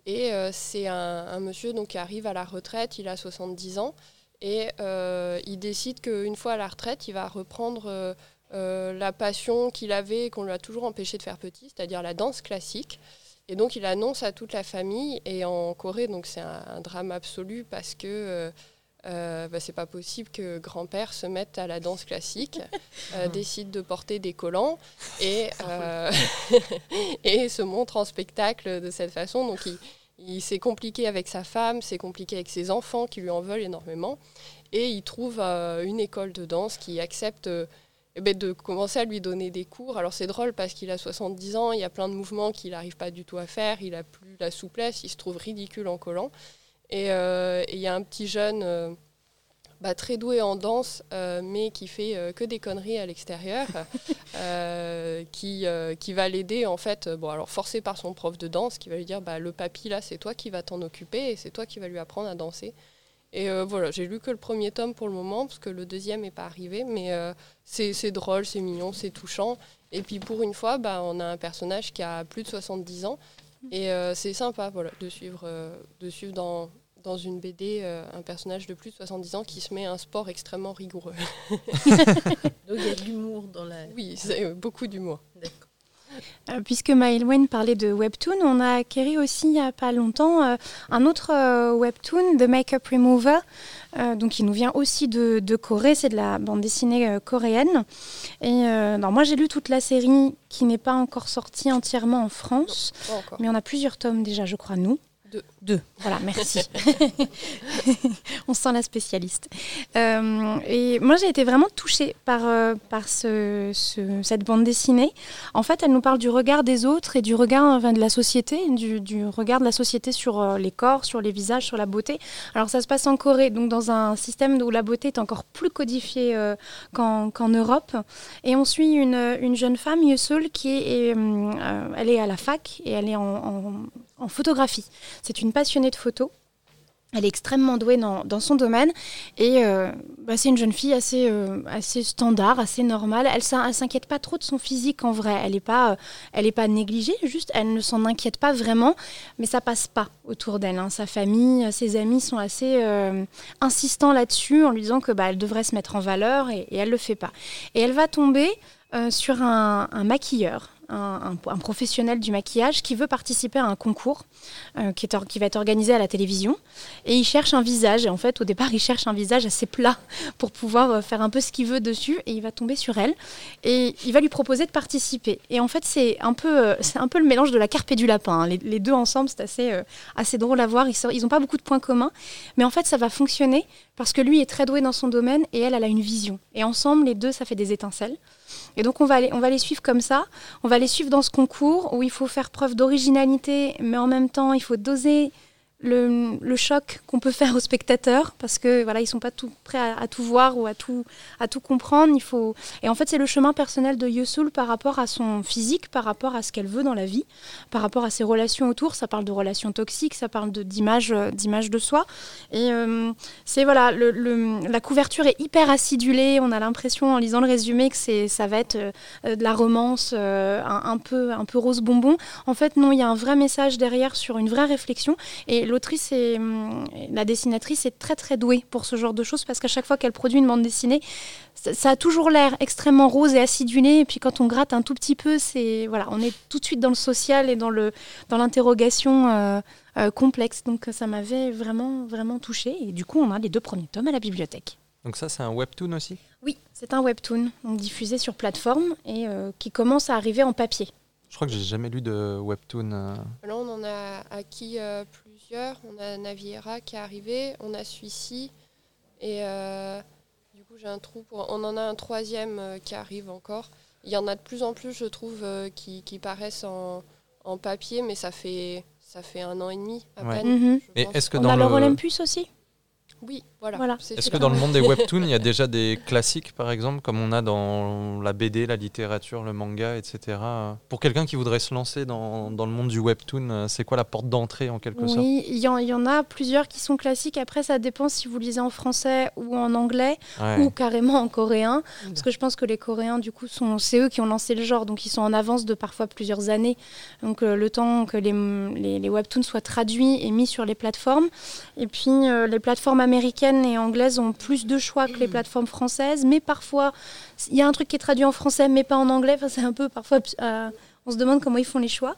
et euh, c'est un, un monsieur donc qui arrive à la retraite. Il a 70 ans et euh, il décide qu'une fois à la retraite, il va reprendre euh, euh, la passion qu'il avait et qu'on lui a toujours empêché de faire petit, c'est-à-dire la danse classique. Et donc il annonce à toute la famille et en Corée, donc c'est un, un drame absolu parce que euh, bah, c'est pas possible que grand-père se mette à la danse classique, euh, décide de porter des collants et, euh, et se montre en spectacle de cette façon. Donc il c'est compliqué avec sa femme, c'est compliqué avec ses enfants qui lui en veulent énormément. Et il trouve euh, une école de danse qui accepte euh, ben, de commencer à lui donner des cours. Alors c'est drôle parce qu'il a 70 ans, il y a plein de mouvements qu'il n'arrive pas du tout à faire, il a plus la souplesse, il se trouve ridicule en collant. Et euh, il y a un petit jeune bah, très doué en danse, euh, mais qui fait euh, que des conneries à l'extérieur, euh, qui, qui va l'aider en fait, bon alors forcé par son prof de danse, qui va lui dire bah, le papy là c'est toi qui vas t'en occuper et c'est toi qui vas lui apprendre à danser. Et voilà, j'ai lu que le premier tome pour le moment, parce que le deuxième n'est pas arrivé, mais c'est drôle, c'est mignon, c'est touchant. Et puis pour une fois, bah, on a un personnage qui a plus de 70 ans, et c'est sympa voilà, de suivre, de suivre dans, dans une BD euh, un personnage de plus de 70 ans qui se met à un sport extrêmement rigoureux. Donc il y a de l'humour dans la. Oui, c'est euh, beaucoup d'humour. D'accord. Euh, puisque Maëlwen parlait de Webtoon, on a acquéri aussi il n'y a pas longtemps euh, un autre euh, Webtoon, The Makeup Remover, euh, donc qui nous vient aussi de, de Corée, c'est de la bande dessinée euh, coréenne. Et euh, non, moi j'ai lu toute la série qui n'est pas encore sortie entièrement en France, mais on a plusieurs tomes déjà, je crois, nous. Deux. Deux, voilà, merci. on sent la spécialiste. Euh, et moi j'ai été vraiment touchée par, euh, par ce- ce- cette bande dessinée. En fait, elle nous parle du regard des autres et du regard enfin, de la société, du, du regard de la société sur euh, les corps, sur les visages, sur la beauté. Alors ça se passe en Corée, donc dans un système où la beauté est encore plus codifiée qu'en Europe. Et on suit une, une jeune femme, Yusul, qui est, elle est à la fac et elle est en, en- en photographie. C'est une passionnée de photos. Elle est extrêmement douée dans, son domaine et euh, bah, c'est une jeune fille assez, euh, assez standard, assez normale. Elle ne s'inquiète pas trop de son physique en vrai. Elle n'est pas, euh, elle pas négligée, juste elle ne s'en inquiète pas vraiment, mais ça passe pas autour d'elle. hein. Sa famille, ses amis sont assez insistants là-dessus en lui disant que bah, elle devrait se mettre en valeur et, elle le fait pas. Et elle va tomber sur un maquilleur. Un, professionnel du maquillage qui veut participer à un concours euh, qui, est qui va être organisé à la télévision. Et il cherche un visage. Et en fait au départ il cherche un visage assez plat pour pouvoir euh, faire un peu ce qu'il veut dessus. Et il va tomber sur elle. Et il va lui proposer de participer. Et en fait c'est un peu euh, un peu le mélange de la carpe et du lapin hein. les, deux ensemble c'est assez assez drôle à voir. Ils sont- ils ont pas beaucoup de points communs. Mais en fait ça va fonctionner parce que lui est très doué dans son domaine et elle elle a une vision. Et ensemble les deux ça fait des étincelles et donc on va les, suivre comme ça. On va les suivre dans ce concours où il faut faire preuve d'originalité mais en même temps il faut doser le, choc qu'on peut faire aux spectateurs parce que voilà ils sont pas tout prêts à, tout voir ou à tout à tout comprendre. Il faut et en fait c'est le chemin personnel de Yusul par rapport à son physique par rapport à ce qu'elle veut dans la vie par rapport à ses relations autour. Ça parle de relations toxiques ça parle de d'image euh, d'image de soi. Et euh, c'est voilà la couverture est hyper acidulée. On a l'impression en lisant le résumé que c'est ça va être euh, de la romance un, un peu un peu rose bonbon. En fait non il y a un vrai message derrière sur une vraie réflexion. Et l'autrice et hum, la dessinatrice est très très douée pour ce genre de choses parce qu'à chaque fois qu'elle produit une bande dessinée, ça, ça a toujours l'air extrêmement rose et acidulé. Et puis quand on gratte un tout petit peu, c'est voilà, on est tout de suite dans le social et dans le dans l'interrogation euh, euh, complexe. Donc ça m'avait vraiment vraiment touchée. Et du coup, on a les deux premiers tomes à la bibliothèque. Donc ça, c'est un webtoon aussi? Oui, c'est un webtoon donc diffusé sur plateforme et euh, qui commence à arriver en papier. Je crois que j'ai jamais lu de webtoon. euh. Là, on en a acquis euh, plusieurs. On a Naviera qui est arrivé, on a celui-ci. Et, euh, Du coup, j'ai un trou. Pour... On en a un troisième qui arrive encore. Il y en a de plus en plus, je trouve, qui, qui, paraissent en, en, papier, mais ça fait, ça fait un an et demi à peine. Mhm. est-ce que on dans a le... Olympus aussi? Oui, voilà. Est-ce que dans le monde des webtoons, il y a déjà des classiques, par exemple, comme on a dans la BD, la littérature, le manga, etc. Pour quelqu'un qui voudrait se lancer dans, dans le monde du webtoon, euh, c'est quoi la porte d'entrée en quelque sorte? Oui, il y, en a plusieurs qui sont classiques. Après, ça dépend si vous lisez en français ou en anglais ou carrément en coréen. Parce que je pense que les Coréens, du coup, sont, c'est eux qui ont lancé le genre. Donc, ils sont en avance de parfois plusieurs années. Donc, euh, le temps que les, les, les, webtoons soient traduits et mis sur les plateformes. Et puis, euh, les plateformes américaines américaines et anglaises ont plus de choix que les plateformes françaises, mais parfois il y a un truc qui est traduit en français mais pas en anglais. Enfin, c'est un peu parfois euh, on se demande comment ils font les choix.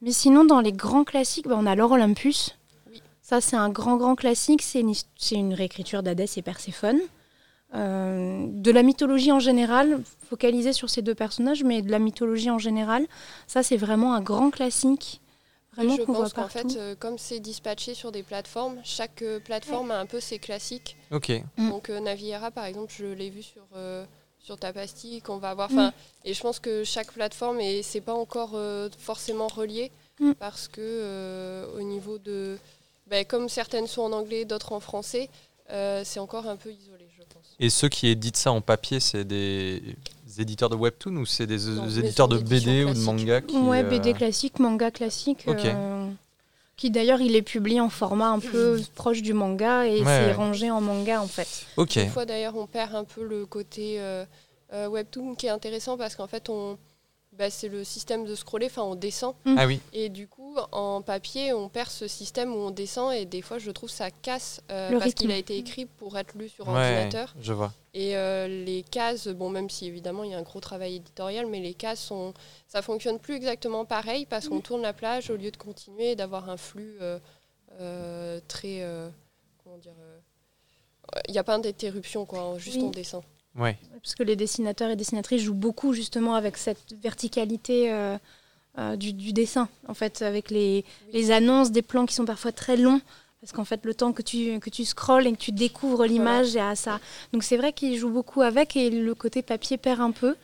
Mais sinon, dans les grands classiques, bah, on a l'Or Olympus. Ça, c'est un grand, grand classique. C'est une, une, réécriture d'Hadès et Perséphone. Euh, de la mythologie en général, focalisée sur ces deux personnages, mais de la mythologie en général. Ça, c'est vraiment un grand classique je pense qu'en fait, euh, comme c'est dispatché sur des plateformes, chaque euh, plateforme a un peu ses classiques. Ok. Mm. Donc euh, Naviera, par exemple, je l'ai vu sur sur ta pastille qu'on va avoir. Mm. Et je pense que chaque plateforme, et c'est pas encore forcément relié, mm. parce que au niveau de. Ben, comme certaines sont en anglais, d'autres en français, c'est encore un peu isolé, je pense. Et ceux qui éditent ça en papier, c'est des éditeurs de webtoon ou c'est des, éditeurs de BD ou de manga qui, Ouais, BD euh, classique, manga classique. Euh, qui d'ailleurs il est publié en format un peu proche du manga et c'est rangé en manga en fait. Ok. Des fois d'ailleurs on perd un peu le côté euh, webtoon qui est intéressant parce qu'en fait on bah, c'est le système de scroller, enfin on descend. Mm. Ah oui. Et du coup, en papier, on perd ce système où on descend et des fois, je trouve ça casse euh, parce qu'il a été écrit pour être lu sur ordinateur. Je vois. Et euh, les cases, bon, même si évidemment il y a un gros travail éditorial, mais les cases sont, ça fonctionne plus exactement pareil parce qu'on mm. tourne la plage au lieu de continuer et d'avoir un flux euh, très, comment dire, il n'y a pas d'interruption quoi, juste on descend. Parce que les dessinateurs et dessinatrices jouent beaucoup justement avec cette verticalité euh, euh, du, dessin, en fait, avec les, les, annonces, des plans qui sont parfois très longs. Parce qu'en fait, le temps que tu, que tu scrolles et que tu découvres l'image, et à ça. Donc c'est vrai qu'ils jouent beaucoup avec et le côté papier perd un peu.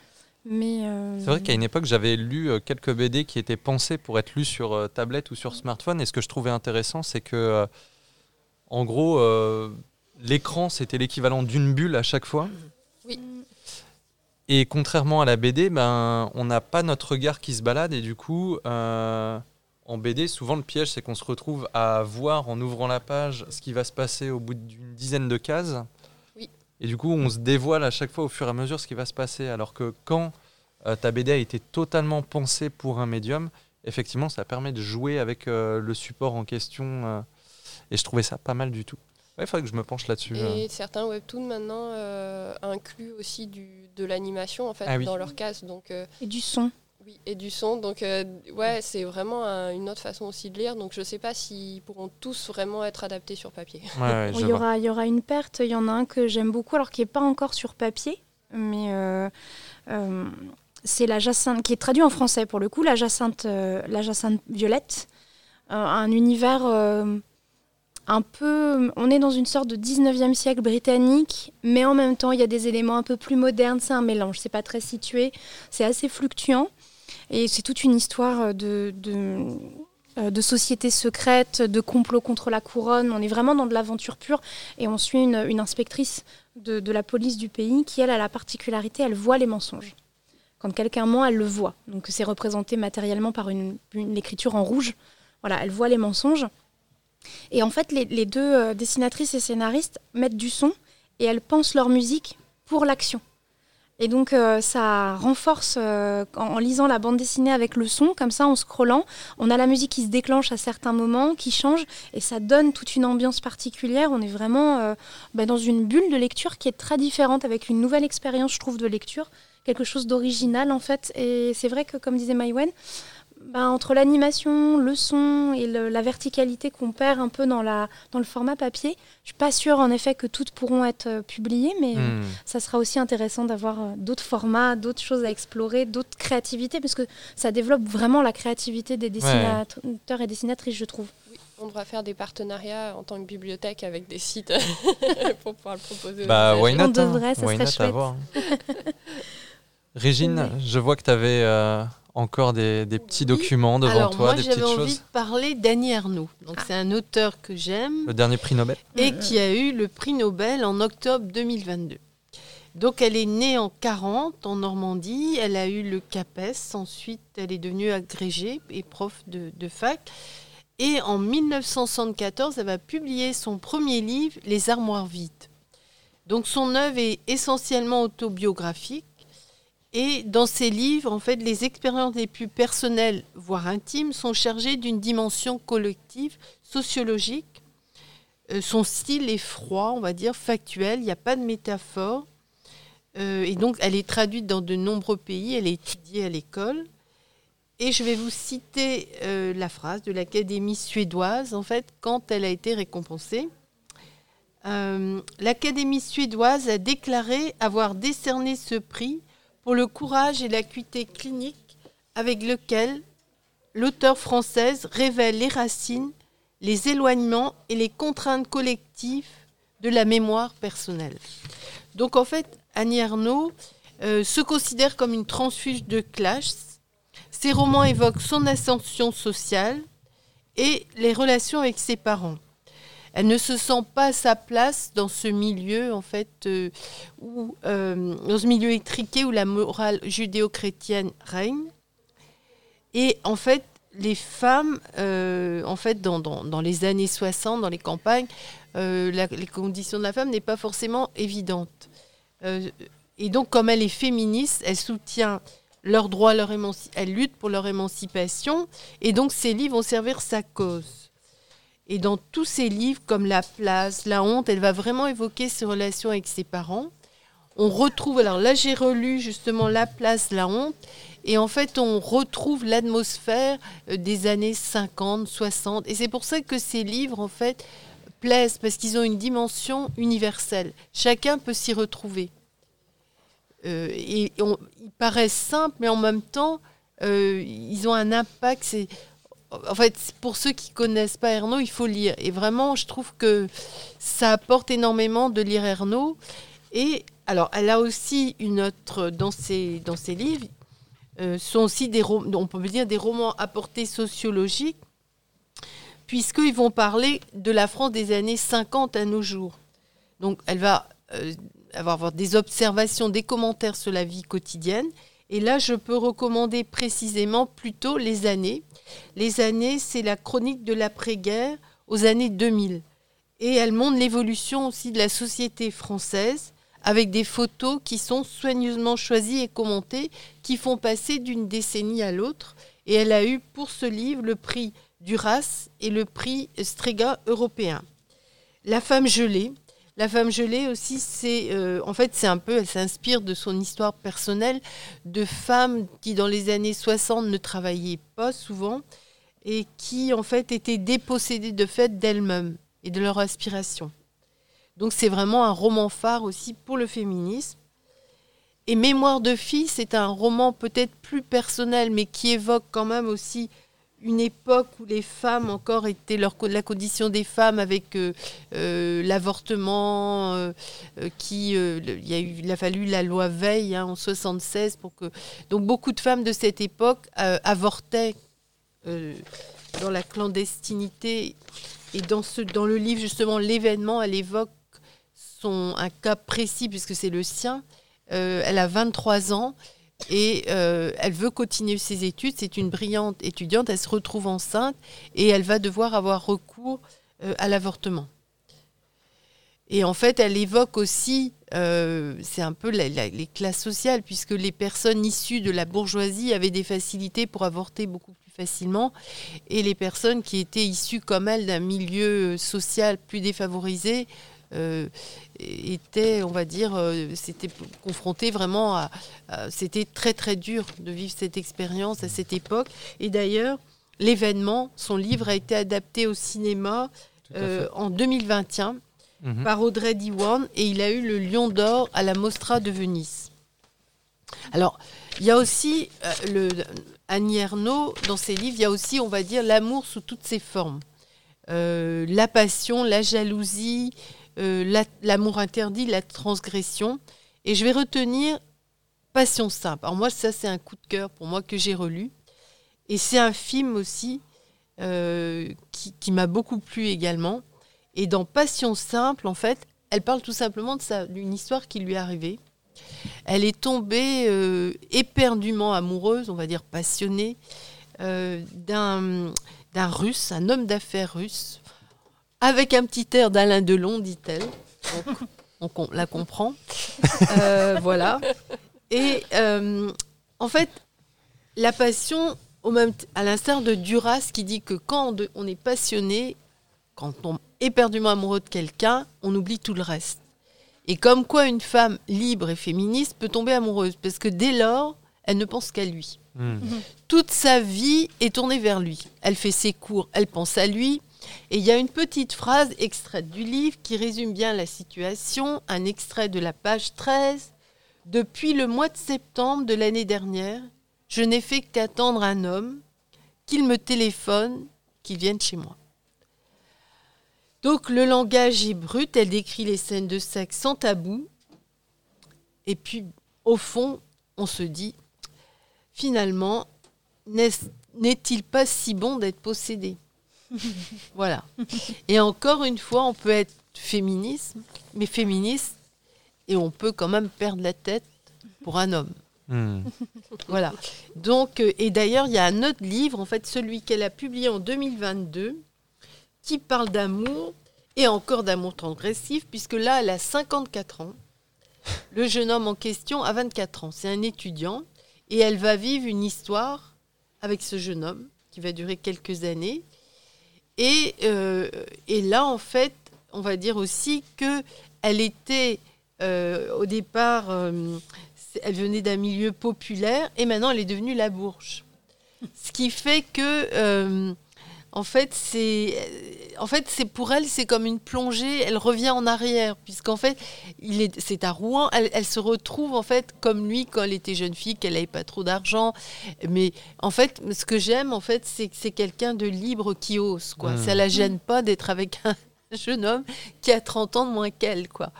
Mais euh, C'est vrai qu'à une époque, j'avais lu quelques BD qui étaient pensés pour être lus sur tablette ou sur smartphone. Et ce que je trouvais intéressant, c'est que, en gros, l'écran, c'était l'équivalent d'une bulle à chaque fois. Oui. Et contrairement à la BD, ben, on n'a pas notre regard qui se balade et du coup, euh, en BD, souvent le piège, c'est qu'on se retrouve à voir en ouvrant la page ce qui va se passer au bout d'une dizaine de cases. Oui. Et du coup, on se dévoile à chaque fois au fur et à mesure ce qui va se passer. Alors que quand euh, ta BD a été totalement pensée pour un médium, effectivement, ça permet de jouer avec euh, le support en question. et je trouvais ça pas mal du tout. Il faudrait que je me penche là-dessus. Et certains webtoons maintenant euh, incluent aussi du, de l'animation en fait ah dans leur case. Donc, euh, et du son. Oui, et du son. Donc euh, ouais, c'est vraiment une autre façon aussi de lire. Donc je ne sais pas s'ils pourront tous vraiment être adaptés sur papier. il, y aura, il y aura une perte. Il y en a un que j'aime beaucoup, alors qui n'est pas encore sur papier, mais c'est la Jacinthe, qui est traduit en français pour le coup, la Jacinthe, la Jacinthe Violette. un univers un peu. On est dans une sorte de 19e siècle britannique, mais en même temps, il y a des éléments un peu plus modernes. C'est un mélange, c'est pas très situé, c'est assez fluctuant. Et c'est toute une histoire de, de, euh, de sociétés secrètes, de complots contre la couronne. On est vraiment dans de l'aventure pure et on suit une, inspectrice de, de, la police du pays qui, elle, a la particularité, elle voit les mensonges. Quand quelqu'un ment, elle le voit. Donc c'est représenté matériellement par une, une écriture en rouge. Voilà, elle voit les mensonges. Et en fait, les, deux euh, dessinatrices et scénaristes mettent du son et elles pensent leur musique pour l'action. Et donc euh, ça renforce euh, en, lisant la bande dessinée avec le son, comme ça en scrollant, on a la musique qui se déclenche à certains moments, qui change, et ça donne toute une ambiance particulière. On est vraiment bah, dans une bulle de lecture qui est très différente, avec une nouvelle expérience, je trouve, de lecture, quelque chose d'original en fait. Et c'est vrai que, comme disait Maïwen, ben, entre l'animation, le son et la verticalité qu'on perd un peu dans, la, dans le format papier, je suis pas sûre en effet que toutes pourront être euh, publiées, mais euh, hmm. ça sera aussi intéressant d'avoir euh, d'autres formats, d'autres choses à explorer, d'autres créativités, parce que ça développe vraiment la créativité des dessinateurs et dessinatrices, je trouve. On devra faire des partenariats en tant que bibliothèque avec des sites pour pouvoir le proposer. aux Bah, why not On hein. devrait, ça Why serait chouette. voir. Régine, je vois que tu avais encore des, des petits Oui. documents devant Alors toi, moi des j'avais petites envie choses. de parler d'Annie Ernaux. Donc Ah. c'est un auteur que j'aime Le dernier prix Nobel. et qui a eu le prix Nobel en octobre 2022. Donc elle est née en 40 en Normandie, elle a eu le CAPES, ensuite elle est devenue agrégée et prof de, de fac. Et en 1974, elle va publier son premier livre, Les armoires vides. Donc son œuvre est essentiellement autobiographique. Et dans ses livres, en fait, les expériences les plus personnelles, voire intimes, sont chargées d'une dimension collective, sociologique. Euh, son style est froid, on va dire, factuel, il n'y a pas de métaphore. Euh, et donc, elle est traduite dans de nombreux pays, elle est étudiée à l'école. Et je vais vous citer euh, la phrase de l'Académie suédoise, en fait, quand elle a été récompensée. L'Académie suédoise a déclaré avoir décerné ce prix pour le courage et l'acuité clinique avec lequel l'auteur française révèle les racines, les éloignements et les contraintes collectives de la mémoire personnelle. Donc en fait, Annie Ernaux euh, se considère comme une transfuge de classe. Ses romans évoquent son ascension sociale et les relations avec ses parents. Elle ne se sent pas à sa place dans ce milieu, en fait, euh, euh, dans ce milieu étriqué où la morale judéo-chrétienne règne. Et en fait, les femmes, euh, en fait, dans, les années 60, dans les campagnes, les conditions de la femme n'est pas forcément évidente. Et donc, comme elle est féministe, elle soutient leurs droits, leur elle lutte pour leur émancipation, et donc ses livres vont servir sa cause. Et dans tous ses livres, comme La place, La honte, elle va vraiment évoquer ses relations avec ses parents. On retrouve, alors là j'ai relu justement La place, La honte, et en fait on retrouve l'atmosphère euh, des années 50, 60, et c'est pour ça que ces livres en fait plaisent, parce qu'ils ont une dimension universelle. Chacun peut s'y retrouver. Euh, et ils paraissent simples, mais en même temps, euh, ils ont un impact. En fait, pour ceux qui connaissent pas Ernaud, il faut lire. Et vraiment, je trouve que ça apporte énormément de lire Ernaud. Et alors, elle a aussi une autre dans ses dans ses livres. euh, sont aussi des on peut dire des romans à portée sociologique, puisqu'ils vont parler de la France des années 50 à nos jours. Donc, elle va euh, avoir des observations, des commentaires sur la vie quotidienne. Et là, je peux recommander précisément plutôt les années. Les années, c'est la chronique de l'après-guerre aux années 2000. Et elle montre l'évolution aussi de la société française avec des photos qui sont soigneusement choisies et commentées, qui font passer d'une décennie à l'autre. Et elle a eu pour ce livre le prix Duras et le prix Strega européen. La femme gelée. La femme gelée aussi, c'est euh, en fait c'est un peu, elle s'inspire de son histoire personnelle de femmes qui dans les années 60 ne travaillaient pas souvent et qui en fait étaient dépossédées de fait d'elles-mêmes et de leur aspiration. Donc c'est vraiment un roman phare aussi pour le féminisme. Et Mémoire de fille, c'est un roman peut-être plus personnel, mais qui évoque quand même aussi une époque où les femmes encore étaient la condition des femmes avec l'avortement, qui il a fallu la loi Veil hein, en 76 pour que donc beaucoup de femmes de cette époque euh, avortaient euh, dans la clandestinité et dans ce dans le livre justement l'événement elle évoque son un cas précis puisque c'est le sien. Euh, elle a 23 ans et euh, elle veut continuer ses études. C'est une brillante étudiante. Elle se retrouve enceinte et elle va devoir avoir recours euh, à l'avortement. Et en fait, elle évoque aussi, euh, c'est un peu les classes sociales, puisque les personnes issues de la bourgeoisie avaient des facilités pour avorter beaucoup plus facilement, et les personnes qui étaient issues comme elle d'un milieu social plus défavorisé étaient, on va dire, euh, s'étaient confrontées vraiment à, à- C'était très très dur de vivre cette expérience à cette époque. Et d'ailleurs, l'événement, son livre a été adapté au cinéma euh, en 2021 Mhm. par Audrey Diwan et il a eu le Lion d'Or à la Mostra de Venise. Alors, il y a aussi euh, le, Annie Ernaux, dans ses livres, il y a aussi, on va dire, l'amour sous toutes ses formes. euh, la passion, la jalousie, euh, l'amour interdit, la transgression. Et je vais retenir Passion simple. Alors moi, ça, c'est un coup de cœur pour moi que j'ai relu. Et c'est un film aussi euh, qui, m'a beaucoup plu également. Et dans Passion simple, en fait, elle parle tout simplement d'une histoire qui lui est arrivée. Elle est tombée éperdument amoureuse, on va dire passionnée, d'un russe, un homme d'affaires russe, avec un petit air d'Alain Delon, dit-elle. On, la comprend. Euh, voilà. Et euh, en fait, la passion, au même à l'instar de Duras qui dit que quand on est passionné, quand on est éperdument amoureux de quelqu'un, on oublie tout le reste. Et comme quoi une femme libre et féministe peut tomber amoureuse, parce que dès lors, elle ne pense qu'à lui. Hmm. Toute sa vie est tournée vers lui. Elle fait ses cours, elle pense à lui. Et il y a une petite phrase extraite du livre qui résume bien la situation, un extrait de la page 13. Depuis le mois de septembre de l'année dernière, je n'ai fait qu'attendre un homme, qu'il me téléphone, qu'il vienne chez moi. Donc le langage est brut, elle décrit les scènes de sexe sans tabou. Et puis, au fond, on se dit, finalement, n'est-il pas si bon d'être possédé? Voilà. Et encore une fois, on peut être féministe, mais féministe, et on peut quand même perdre la tête pour un homme. Hmm. Voilà. Donc, euh, et d'ailleurs, il y a un autre livre, en fait, celui qu'elle a publié en 2022, qui parle d'amour et encore d'amour transgressif, puisque là, elle a 54 ans. Le jeune homme en question a 24 ans. C'est un étudiant et elle va vivre une histoire avec ce jeune homme qui va durer quelques années. Et, euh, et là, en fait, on va dire aussi que elle était euh, au départ, euh, elle venait d'un milieu populaire et maintenant elle est devenue la bourge. Ce qui fait que en fait, c'est, en fait, c'est pour elle, c'est comme une plongée. Elle revient en arrière, puisqu'en fait, il est, c'est à Rouen. Elle, se retrouve en fait comme lui quand elle était jeune fille, qu'elle n'avait pas trop d'argent. Mais en fait, ce que j'aime, en fait, c'est que c'est quelqu'un de libre qui ose, quoi. Mmh. Ça la gêne pas d'être avec un jeune homme qui a 30 ans de moins qu'elle, quoi.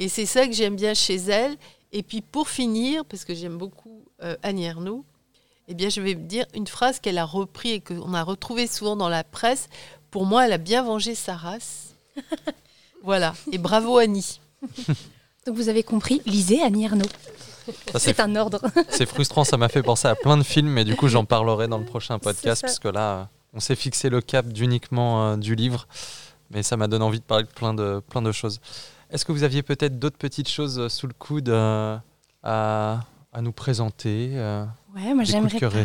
Et c'est ça que j'aime bien chez elle. Et puis pour finir, parce que j'aime beaucoup euh, Annie Ernaux, eh bien, je vais dire une phrase qu'elle a repris et qu'on a retrouvée souvent dans la presse. Pour moi, elle a bien vengé sa race. voilà. Et bravo Annie. Donc vous avez compris, lisez Annie Ernaux. C'est un ordre. C'est frustrant, ça m'a fait penser à plein de films, mais du coup j'en parlerai dans le prochain podcast, parce que là, on s'est fixé le cap d'uniquement euh, du livre, mais ça m'a donné envie de parler de plein de, plein de choses. Est-ce que vous aviez peut-être d'autres petites choses euh, sous le coude euh, à, à, nous présenter Ouais, moi j'aimerais parler.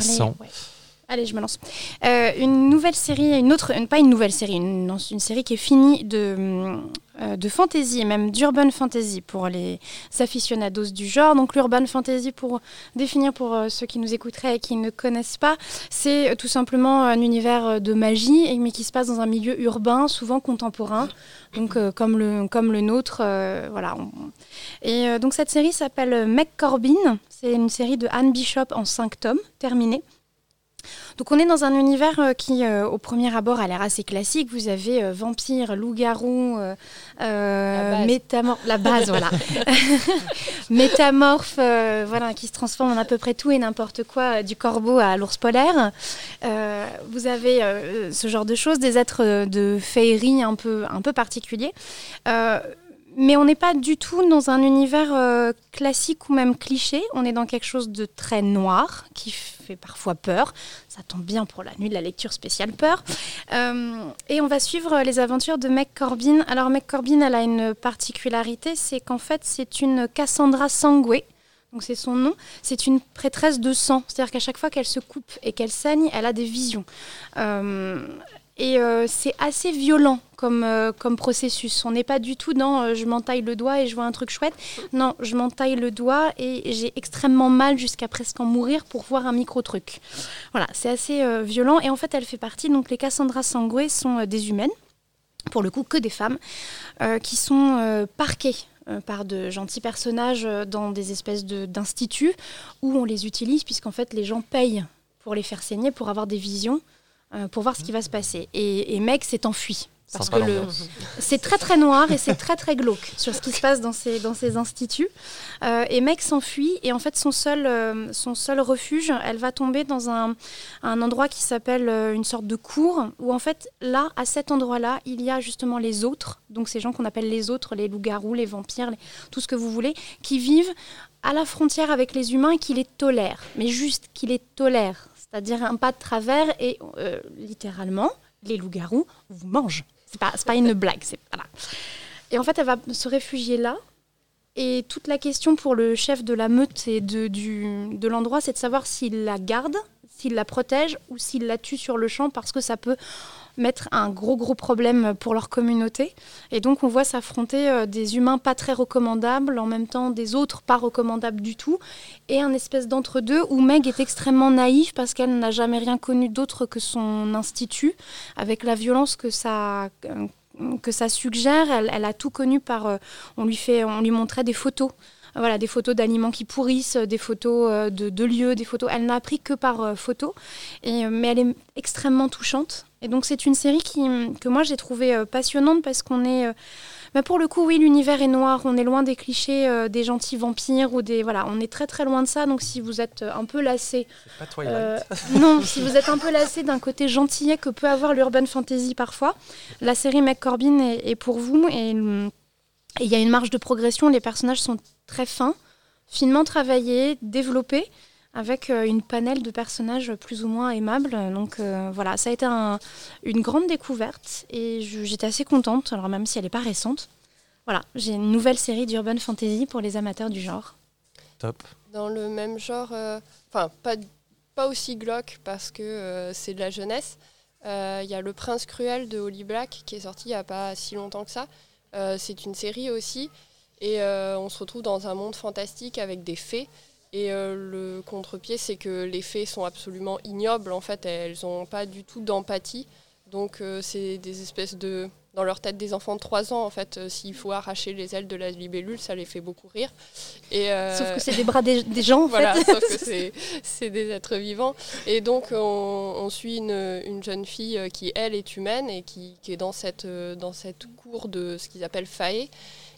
Allez, je me lance. Euh, une nouvelle série, une autre, pas une nouvelle série, une, une série qui est finie de, euh, de fantasy, même d'urban fantasy pour les aficionados du genre. Donc l'urban fantasy, pour définir pour euh, ceux qui nous écouteraient et qui ne connaissent pas, c'est tout simplement un univers de magie, mais qui se passe dans un milieu urbain, souvent contemporain, donc comme, le, comme le nôtre. voilà. Et donc cette série s'appelle McCorbin. C'est une série de Anne Bishop en cinq tomes, terminée. Donc on est dans un univers euh, qui, euh, au premier abord, a l'air assez classique. Vous avez euh, vampires, loups-garous, métamorphes, la base, voilà, métamorphes, voilà, qui se transforment en à peu près tout et n'importe quoi, du corbeau à l'ours polaire. vous avez ce genre de choses, des êtres de féerie un peu, un peu particuliers. Mais on n'est pas du tout dans un univers classique ou même cliché. On est dans quelque chose de très noir qui fait parfois peur. Ça tombe bien pour la nuit de la lecture spéciale peur. Euh, et on va suivre les aventures de Meg Corbin. Alors Meg Corbin, elle a une particularité, c'est qu'en fait c'est une Cassandra Sangué. Donc c'est son nom. C'est une prêtresse de sang. C'est-à-dire qu'à chaque fois qu'elle se coupe et qu'elle saigne, elle a des visions. Euh, et euh, c'est assez violent comme, euh, comme processus. On n'est pas du tout dans euh, je m'entaille le doigt et je vois un truc chouette. Non, je m'entaille le doigt et j'ai extrêmement mal jusqu'à presque en mourir pour voir un micro-truc. Voilà, c'est assez violent. Et en fait, elle fait partie. Donc, les Cassandra Sangué sont des humaines, pour le coup, que des femmes, qui sont parquées par de gentils personnages dans des espèces d'instituts où on les utilise, puisqu'en fait, les gens payent pour les faire saigner, pour avoir des visions. euh, pour voir ce qui va se passer. Et, et Meg s'est enfui. Parce que le- c'est très très noir et c'est très très glauque sur ce qui se passe dans ces, dans ces instituts. Euh, et Meg s'enfuit et en fait son seul, euh, son seul refuge, elle va tomber dans un, un endroit qui s'appelle euh, une sorte de cour où en fait là, à cet endroit-là, il y a justement les autres, donc ces gens qu'on appelle les autres, les loups-garous, les vampires, les- tout ce que vous voulez, qui vivent à la frontière avec les humains et qui les tolèrent, mais juste qui les tolèrent, c'est-à-dire un pas de travers et littéralement, les loups-garous vous mangent. C'est pas, pas une blague. Et en fait, elle va se réfugier là. Et toute la question pour le chef de la meute et de, de l'endroit, c'est de savoir s'il la garde, s'il la protège ou s'il la tue sur le champ parce que ça peut mettre un gros gros problème pour leur communauté. Et donc on voit s'affronter euh, des humains pas très recommandables, en même temps des autres pas recommandables du tout, et un espèce d'entre-deux où Meg est extrêmement naïve parce qu'elle n'a jamais rien connu d'autre que son institut, avec la violence que ça, euh, que ça suggère. Elle, elle a tout connu par... euh, on, lui fait, on lui montrait des photos. Voilà, des photos d'aliments qui pourrissent, des photos euh, de, de lieux, des photos. Elle n'a appris que par euh, photo, et, euh, mais elle est extrêmement touchante. Et donc c'est une série qui, que moi j'ai trouvée euh, passionnante parce qu'on est... euh, bah, pour le coup, oui, l'univers est noir. On est loin des clichés euh, des gentils vampires ou des voilà. On est très très loin de ça. Donc si vous êtes euh, un peu lassé, pas Twilight. euh, non, si vous êtes un peu lassé d'un côté gentillet que peut avoir l'urban fantasy parfois, la série McCorbin est, est pour vous et hum, et il y a une marge de progression. Les personnages sont très fins, finement travaillés, développés, avec euh, une panel de personnages plus ou moins aimables. Donc euh, voilà, ça a été un- une grande découverte et j'étais assez contente. Alors même si elle n'est pas récente, voilà, j'ai une nouvelle série d'urban fantasy pour les amateurs du genre. Top. Dans le même genre, euh, enfin pas, pas aussi glauque parce que euh, c'est de la jeunesse. Euh, Il y a Le Prince Cruel de Holly Black qui est sorti il n'y a pas si longtemps que ça. Euh, c'est une série aussi et euh, on se retrouve dans un monde fantastique avec des fées. Et euh, le contre-pied, c'est que les fées sont absolument ignobles. En fait, elles n'ont pas du tout d'empathie. Donc, euh, c'est des espèces de. Dans leur tête, des enfants de 3 ans, en fait, euh, s'il faut arracher les ailes de la libellule, ça les fait beaucoup rire. Et, euh, Sauf que c'est des bras des, des gens en voilà, fait. sauf que c'est- des êtres vivants. Et donc, on, on suit une, une jeune fille qui, elle, est humaine et qui, qui est dans cette, dans cette cour de ce qu'ils appellent fae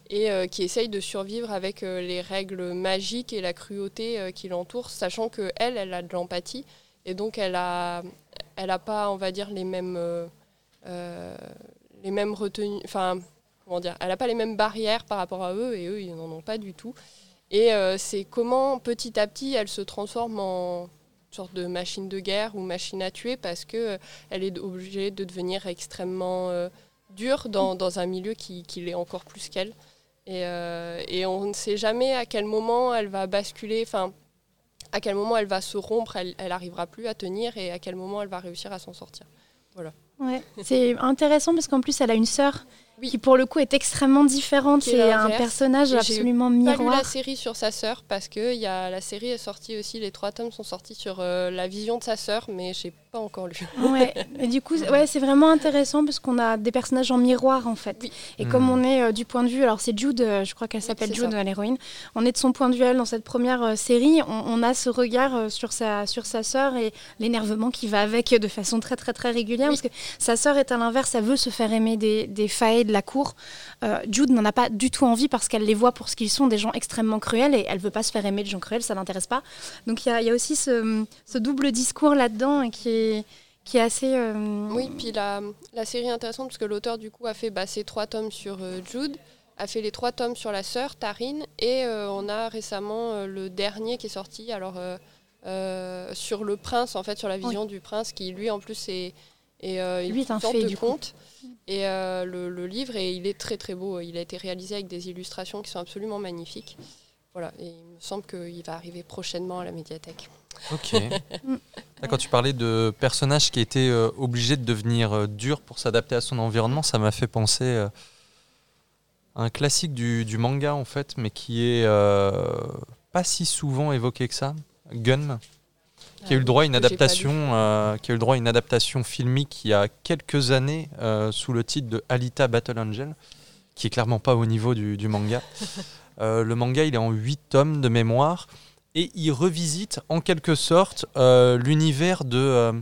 et euh, qui essaye de survivre avec euh, les règles magiques et la cruauté euh, qui l'entoure, sachant que elle, elle a de l'empathie et donc elle a, elle a pas, on va dire, les mêmes, les mêmes retenues, enfin, comment dire, elle n'a pas les mêmes barrières par rapport à eux et eux, ils n'en ont pas du tout. Et c'est comment petit à petit elle se transforme en sorte de machine de guerre ou machine à tuer parce que elle est obligée de devenir extrêmement dure dans, dans un milieu qui, qui l'est encore plus qu'elle. Et, euh, et on ne sait jamais à quel moment elle va basculer, enfin à quel moment elle va se rompre, elle, elle arrivera plus à tenir et à quel moment elle va réussir à s'en sortir. Ouais. C'est intéressant parce qu'en plus elle a une sœur Oui. qui pour le coup est extrêmement différente. C'est un personnage j'ai absolument lu miroir. la série sur sa sœur parce que y a, la série est sortie aussi, les trois tomes sont sortis sur euh, la vision de sa sœur, mais j'ai pas encore lu. Ouais. Et du coup, c'est- ouais, c'est vraiment intéressant parce qu'on a des personnages en miroir en fait. Oui. Et comme on est euh, du point de vue, alors c'est Jude, euh, je crois qu'elle Oui, s'appelle c'est Jude, l'héroïne. On est de son point de vue elle dans cette première euh, série. On, on a ce regard euh, sur sa sur sa sœur et l'énervement qui va avec de façon très très très régulière Oui. parce que sa sœur est à l'inverse, elle veut se faire aimer des des failles de la cour. Euh, Jude n'en a pas du tout envie parce qu'elle les voit pour ce qu'ils sont, des gens extrêmement cruels et elle veut pas se faire aimer de gens cruels, ça l'intéresse pas. Donc il y a, il y a aussi ce, ce double discours là-dedans qui est qui est assez euh, Oui, puis la, la série est intéressante parce que l'auteur du coup a fait bah, ses trois tomes sur euh, Jude, a fait les trois tomes sur la sœur Tarine, et euh, on a récemment le dernier qui est sorti alors sur le prince en fait sur la vision du prince qui lui en plus est, est, euh, Lui est un fée, de du coup. conte. Et euh, le, le livre et il est très très beau. Il a été réalisé avec des illustrations qui sont absolument magnifiques. Voilà, et il me semble qu'il va arriver prochainement à la médiathèque. Ok. Là, quand tu parlais de personnages qui étaient euh, obligés de devenir euh, durs pour s'adapter à son environnement, ça m'a fait penser euh, à un classique du, du manga en fait, mais qui est euh, pas si souvent évoqué que ça. Gun, qui a eu le droit à une adaptation, euh, qui a eu le droit à une adaptation filmique il y a quelques années euh, sous le titre de Alita Battle Angel, qui est clairement pas au niveau du, du manga. Euh, le manga, il est en 8 tomes de mémoire et il revisite en quelque sorte l'univers de,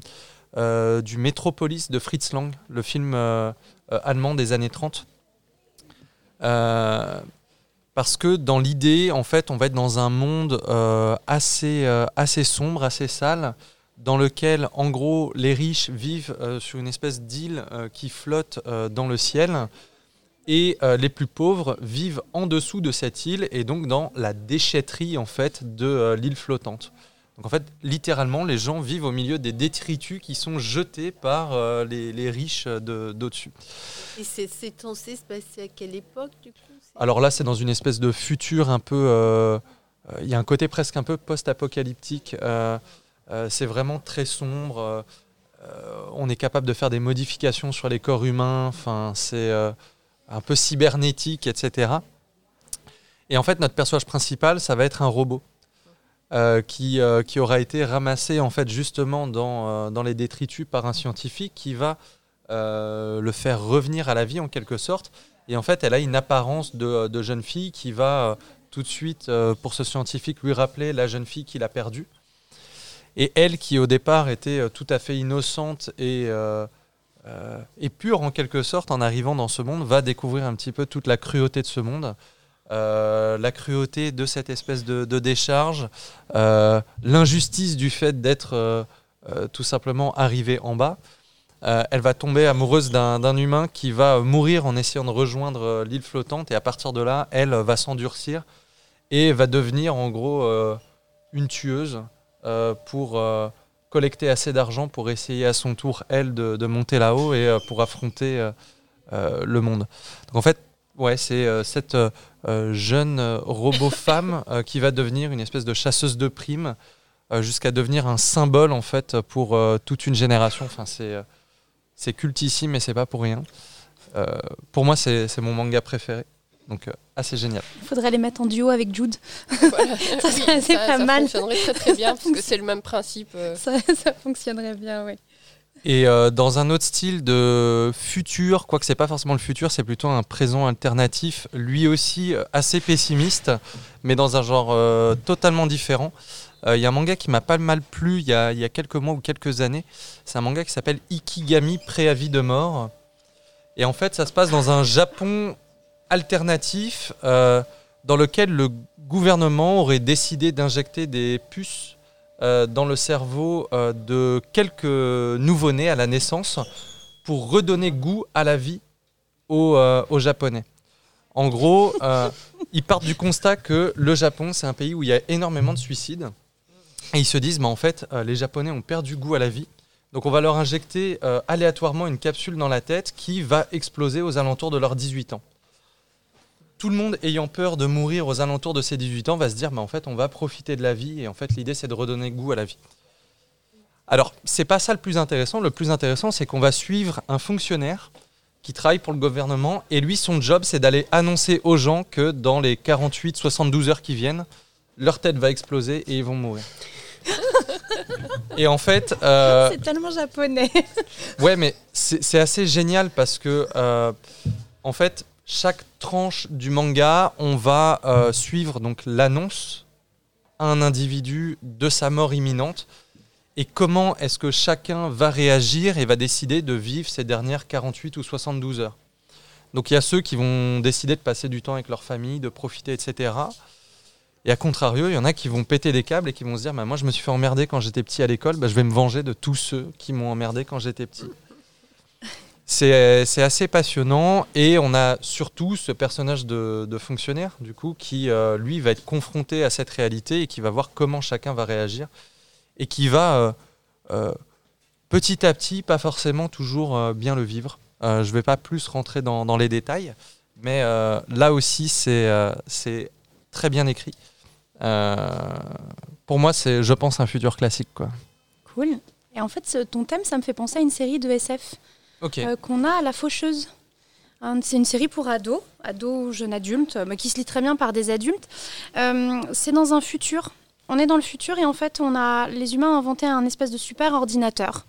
du Metropolis de Fritz Lang, le film allemand des années 30. Parce que dans l'idée, en fait, on va être dans un monde assez, assez sombre, assez sale, dans lequel, en gros, les riches vivent sur une espèce d'île qui flotte dans le ciel et euh, les plus pauvres vivent en dessous de cette île et donc dans la déchetterie en fait de euh, l'île flottante. Donc en fait, littéralement, les gens vivent au milieu des détritus qui sont jetés par euh, les, riches d'au-dessus. et c'est censé se passer à quelle époque du coup? Alors là, c'est dans une espèce de futur un peu... Il y a un côté presque un peu post-apocalyptique. c'est vraiment très sombre. on est capable de faire des modifications sur les corps humains. Enfin, c'est un peu cybernétique, etc. Et en fait, notre personnage principal, ça va être un robot. Euh, qui, euh, aura été ramassé en fait justement euh, dans les détritus par un scientifique qui va le faire revenir à la vie en quelque sorte. Et en fait, elle a une apparence de, de jeune fille qui va tout de suite, pour ce scientifique, lui rappeler la jeune fille qu'il a perdue. Et elle, qui au départ était tout à fait innocente et euh, et pur en quelque sorte en arrivant dans ce monde, va découvrir un petit peu toute la cruauté de ce monde. Euh, la cruauté de cette espèce de, décharge, euh, l'injustice du fait d'être tout simplement arrivé en bas. Elle va tomber amoureuse d'un humain qui va mourir en essayant de rejoindre l'île flottante et à partir de là, elle va s'endurcir et va devenir en gros une tueuse pour collecter assez d'argent pour essayer à son tour, elle, de, monter là-haut et euh, pour affronter euh, euh, le monde. Donc en fait, ouais, c'est cette jeune robot femme qui va devenir une espèce de chasseuse de primes jusqu'à devenir un symbole en fait pour toute une génération. Enfin, c'est c'est cultissime et c'est pas pour rien. pour moi, c'est mon manga préféré. Donc, assez génial. Il faudrait les mettre en duo avec Jude. ça serait pas mal. Ça fonctionnerait très très bien parce que c'est le même principe. Euh. Ça, fonctionnerait bien, oui. Et euh, dans un autre style de futur, quoique c'est pas forcément le futur, c'est plutôt un présent alternatif, lui aussi euh, assez pessimiste, mais dans un genre totalement différent. Il y a un manga qui m'a pas mal plu il y, a, y a quelques mois ou quelques années. C'est un manga qui s'appelle Ikigami Préavis de mort. Et en fait, ça se passe dans un Japon alternatif euh, dans lequel le gouvernement aurait décidé d'injecter des puces euh, dans le cerveau euh, de quelques nouveau-nés à la naissance pour redonner goût à la vie aux, Japonais. En gros, ils partent du constat que le Japon, c'est un pays où il y a énormément de suicides. Et ils se disent, mais en fait, les Japonais ont perdu goût à la vie. Donc on va leur injecter aléatoirement une capsule dans la tête qui va exploser aux alentours de leurs 18 ans tout le monde ayant peur de mourir aux alentours de ses 18 ans va se dire mais en fait on va profiter de la vie et en fait l'idée c'est de redonner goût à la vie. Alors c'est pas ça le plus intéressant, le plus intéressant c'est qu'on va suivre un fonctionnaire qui travaille pour le gouvernement et lui son job c'est d'aller annoncer aux gens que dans les 48 72 heures qui viennent leur tête va exploser et ils vont mourir. et en fait euh, c'est tellement japonais. ouais mais c'est assez génial parce que euh, en fait chaque tranche du manga, on va euh, suivre donc l'annonce à un individu de sa mort imminente et comment est-ce que chacun va réagir et va décider de vivre ces dernières 48 ou 72 heures. Donc il y a ceux qui vont décider de passer du temps avec leur famille, de profiter, etc. Et à contrario, il y en a qui vont péter des câbles et qui vont se dire bah, Moi, je me suis fait emmerder quand j'étais petit à l'école, bah, je vais me venger de tous ceux qui m'ont emmerdé quand j'étais petit. C'est assez passionnant et on a surtout ce personnage de, fonctionnaire du coup qui euh, lui va être confronté à cette réalité et qui va voir comment chacun va réagir et qui va euh, euh, petit à petit, pas forcément toujours bien le vivre. je ne vais pas plus rentrer dans, les détails, mais là aussi c'est très bien écrit. Pour moi, c'est, je pense, un futur classique. Quoi. Cool. Et en fait, ton thème, ça me fait penser à une série de SF. Euh, qu'on a à La Faucheuse. C'est une série pour ados, ados ou jeunes adultes, mais qui se lit très bien par des adultes. Euh, c'est dans un futur On est dans le futur et en fait, on a, les humains ont inventé un espèce de super ordinateur,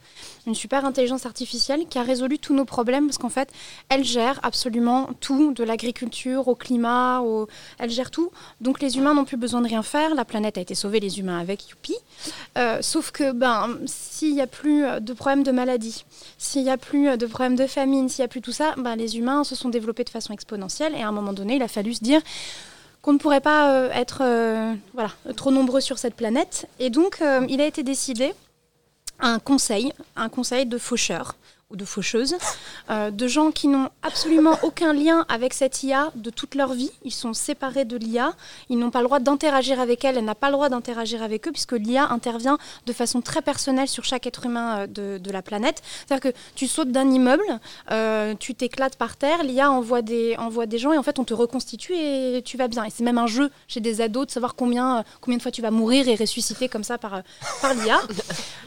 une super intelligence artificielle qui a résolu tous nos problèmes parce qu'en fait, elle gère absolument tout, de l'agriculture au climat, au... elle gère tout. Donc les humains n'ont plus besoin de rien faire. La planète a été sauvée, les humains avec, youpi. Euh, sauf que ben, s'il n'y a plus de problèmes de maladie, s'il n'y a plus de problèmes de famine, s'il n'y a plus tout ça, ben, les humains se sont développés de façon exponentielle et à un moment donné, il a fallu se dire qu'on ne pourrait pas euh, être euh, voilà, trop nombreux sur cette planète. Et donc, euh, il a été décidé un conseil, un conseil de faucheurs ou de faucheuses, euh, de gens qui n'ont absolument aucun lien avec cette IA de toute leur vie. Ils sont séparés de l'IA, ils n'ont pas le droit d'interagir avec elle, elle n'a pas le droit d'interagir avec eux, puisque l'IA intervient de façon très personnelle sur chaque être humain euh, de, la planète. C'est-à-dire que tu sautes d'un immeuble, euh, tu t'éclates par terre, l'IA envoie des, envoie des gens et en fait on te reconstitue et tu vas bien. Et c'est même un jeu chez des ados de savoir combien, combien de fois tu vas mourir et ressusciter comme ça par, par l'IA.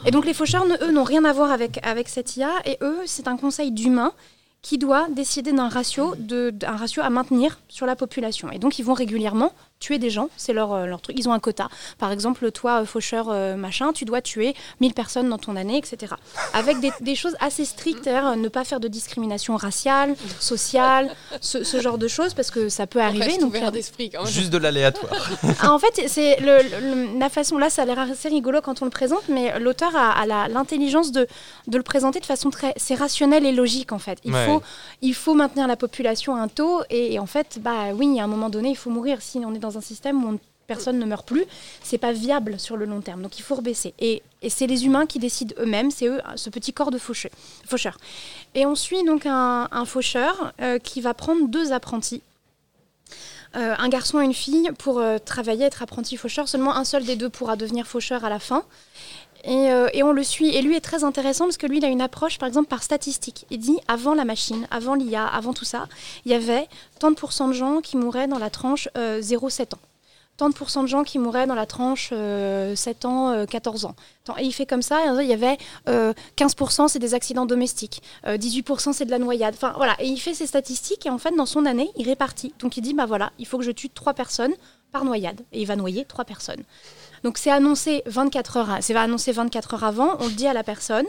Et donc les faucheurs, eux, n'ont rien à voir avec, avec cette IA et eux, c'est un conseil d'humains qui doit décider d'un ratio, d'un ratio à maintenir sur la population. Et donc, ils vont régulièrement tuer des gens, c'est leur, euh, leur truc. Ils ont un quota. Par exemple, toi, euh, faucheur euh, machin, tu dois tuer 1000 personnes dans ton année, etc. Avec des, des choses assez strictes, ne pas faire de discrimination raciale, sociale, ce, ce genre de choses, parce que ça peut arriver. Reste donc, ouvert d'esprit quand même. Juste de l'aléatoire. ah, en fait, c'est le, le- la façon. Là, ça a l'air assez rigolo quand on le présente, mais l'auteur a, a la- l'intelligence de, de le présenter de façon très. C'est rationnel et logique, en fait. Il, Ouais. faut, il faut maintenir la population à un taux, et, et en fait, bah oui, à un moment donné, il faut mourir. Si on est dans un système où on- personne ne meurt plus, c'est pas viable sur le long terme. Donc il faut rebaisser. Et, c'est les humains qui décident eux-mêmes, c'est eux, ce petit corps de faucheur. faucheur. Et on suit donc un, un faucheur euh, qui va prendre deux apprentis. Euh, un garçon et une fille pour euh, travailler, être apprenti faucheur. Seulement un seul des deux pourra devenir faucheur à la fin. Et, euh, et on le suit. Et lui est très intéressant parce que lui, il a une approche, par exemple, par statistique. Il dit, avant la machine, avant l'IA, avant tout ça, il y avait tant de pourcents de gens qui mouraient dans la tranche euh, 0-7 ans. Tant de pourcents de gens qui mouraient dans la tranche euh, 7 ans, euh, 14 ans. Tant- Et il fait comme ça, il y avait euh, 15% c'est des accidents domestiques, euh, 18% c'est de la noyade. Enfin voilà, et il fait ces statistiques et en fait dans son année, il répartit. Donc il dit bah voilà, il faut que je tue 3 personnes par noyade et il va noyer 3 personnes. Donc c'est annoncé 24 heures, c'est annoncé 24 heures avant, on le dit à la personne.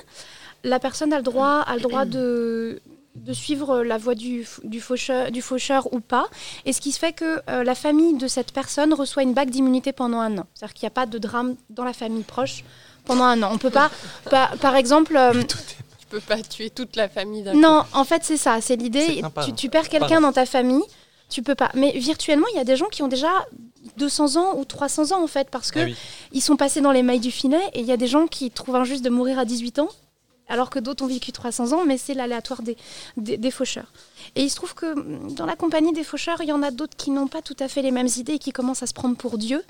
La personne a le droit, a le droit de, de suivre la voie du, du, faucheur, du faucheur ou pas. Et ce qui se fait que euh, la famille de cette personne reçoit une bague d'immunité pendant un an. C'est-à-dire qu'il n'y a pas de drame dans la famille proche pendant un an. On peut pas, par, par exemple... euh, Tu peux pas tuer toute la famille d'un coup. non, en fait, c'est ça, c'est l'idée. Tu, hein. tu perds quelqu'un dans ta famille, tu peux pas. Mais virtuellement, il y a des gens qui ont déjà 200 ans ou 300 ans, en fait, parce que Ah oui. ils sont passés dans les mailles du filet et il y a des gens qui trouvent injuste de mourir à 18 ans, alors que d'autres ont vécu 300 ans, mais c'est l'aléatoire des, des, faucheurs. Et il se trouve que mm, dans la compagnie des faucheurs, il y en a d'autres qui n'ont pas tout à fait les mêmes idées et qui commencent à se prendre pour Dieu.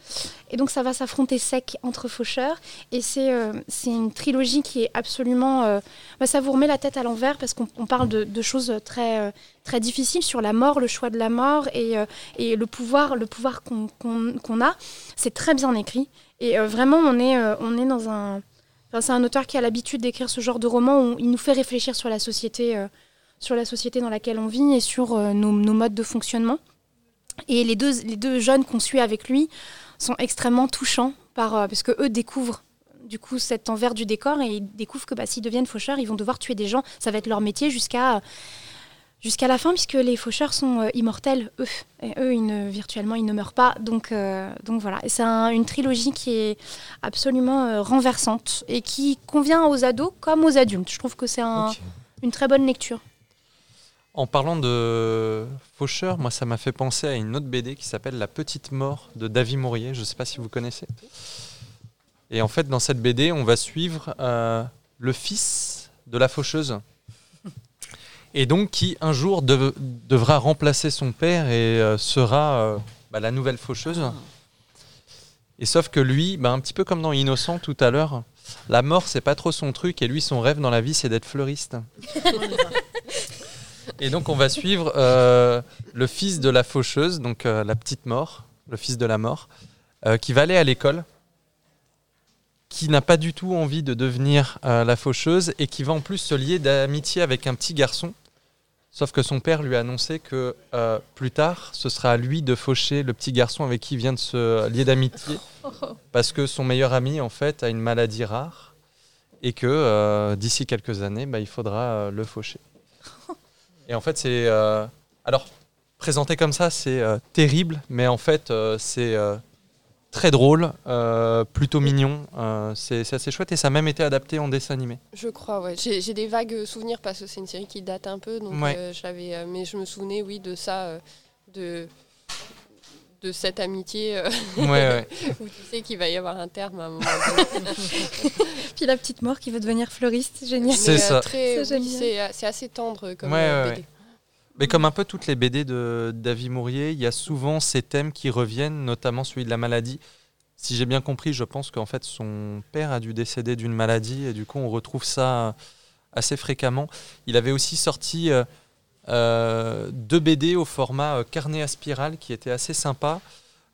Et donc ça va s'affronter sec entre faucheurs. Et c'est euh, une trilogie qui est absolument... euh, bah, ça vous remet la tête à l'envers parce qu'on on parle de, choses très, euh, très difficiles sur la mort, le choix de la mort et, et le pouvoir, le pouvoir qu'on a. C'est très bien écrit. Et vraiment, on est, on est dans un... c'est un auteur qui a l'habitude d'écrire ce genre de roman où il nous fait réfléchir sur la société, euh, sur dans laquelle on vit et sur euh, nos, modes de fonctionnement. Et les deux, jeunes qu'on suit avec lui sont extrêmement touchants euh, parce que eux découvrent du coup cet envers du décor et ils découvrent que bah, s'ils deviennent faucheurs, ils vont devoir tuer des gens. Ça va être leur métier jusqu'à jusqu'à la fin, puisque les faucheurs sont euh, immortels, eux. Et eux, ils ne, virtuellement, ils ne meurent pas. Donc, euh, donc voilà. C'est un- une trilogie qui est absolument euh, renversante et qui convient aux ados comme aux adultes. Je trouve que c'est un- une très bonne lecture. En parlant de Faucheur, moi ça m'a fait penser à une autre BD qui s'appelle La Petite Mort de David Maurier. Je ne sais pas si vous connaissez. Et en fait, dans cette BD, on va suivre le fils de la faucheuse. Et donc qui un jour dev- devra remplacer son père et euh, sera euh, bah, la nouvelle faucheuse. Et sauf que lui, bah, un petit peu comme dans Innocent tout à l'heure, la mort c'est pas trop son truc et lui son rêve dans la vie c'est d'être fleuriste. Et donc on va suivre euh, le fils de la faucheuse, donc la petite mort, le fils de la mort, qui va aller à l'école, qui n'a pas du tout envie de devenir la faucheuse et qui va en plus se lier d'amitié avec un petit garçon. Sauf que son père lui a annoncé que euh, plus tard, ce sera à lui de faucher le petit garçon avec qui il vient de se lier d'amitié. parce que son meilleur ami en fait a une maladie rare et que euh, d'ici quelques années, bah, il faudra euh, le faucher. Et en fait, c'est euh, alors présenté comme ça, c'est terrible, mais en fait, c'est très drôle, euh, plutôt mignon. euh, c'est assez chouette et ça a même été adapté en dessin animé. Je crois, ouais. J'ai des vagues souvenirs parce que c'est une série qui date un peu, donc Ouais. euh, je l'avais, euh, mais je me souvenais, oui, de ça, euh, de de cette amitié euh, Ouais, ouais. où tu sais qu'il va y avoir un terme à un moment donné. Puis la petite mort qui veut devenir fleuriste, génial. C'est ça. C'est assez tendre comme Ouais, ouais, BD. Mais comme un peu toutes les BD de David Mourier, il y a souvent ces thèmes qui reviennent, notamment celui de la maladie. Si j'ai bien compris, je pense qu'en fait son père a dû décéder d'une maladie et du coup on retrouve ça assez fréquemment. Il avait aussi sorti euh, euh, deux BD au format euh, carnet à spirale qui était assez sympa.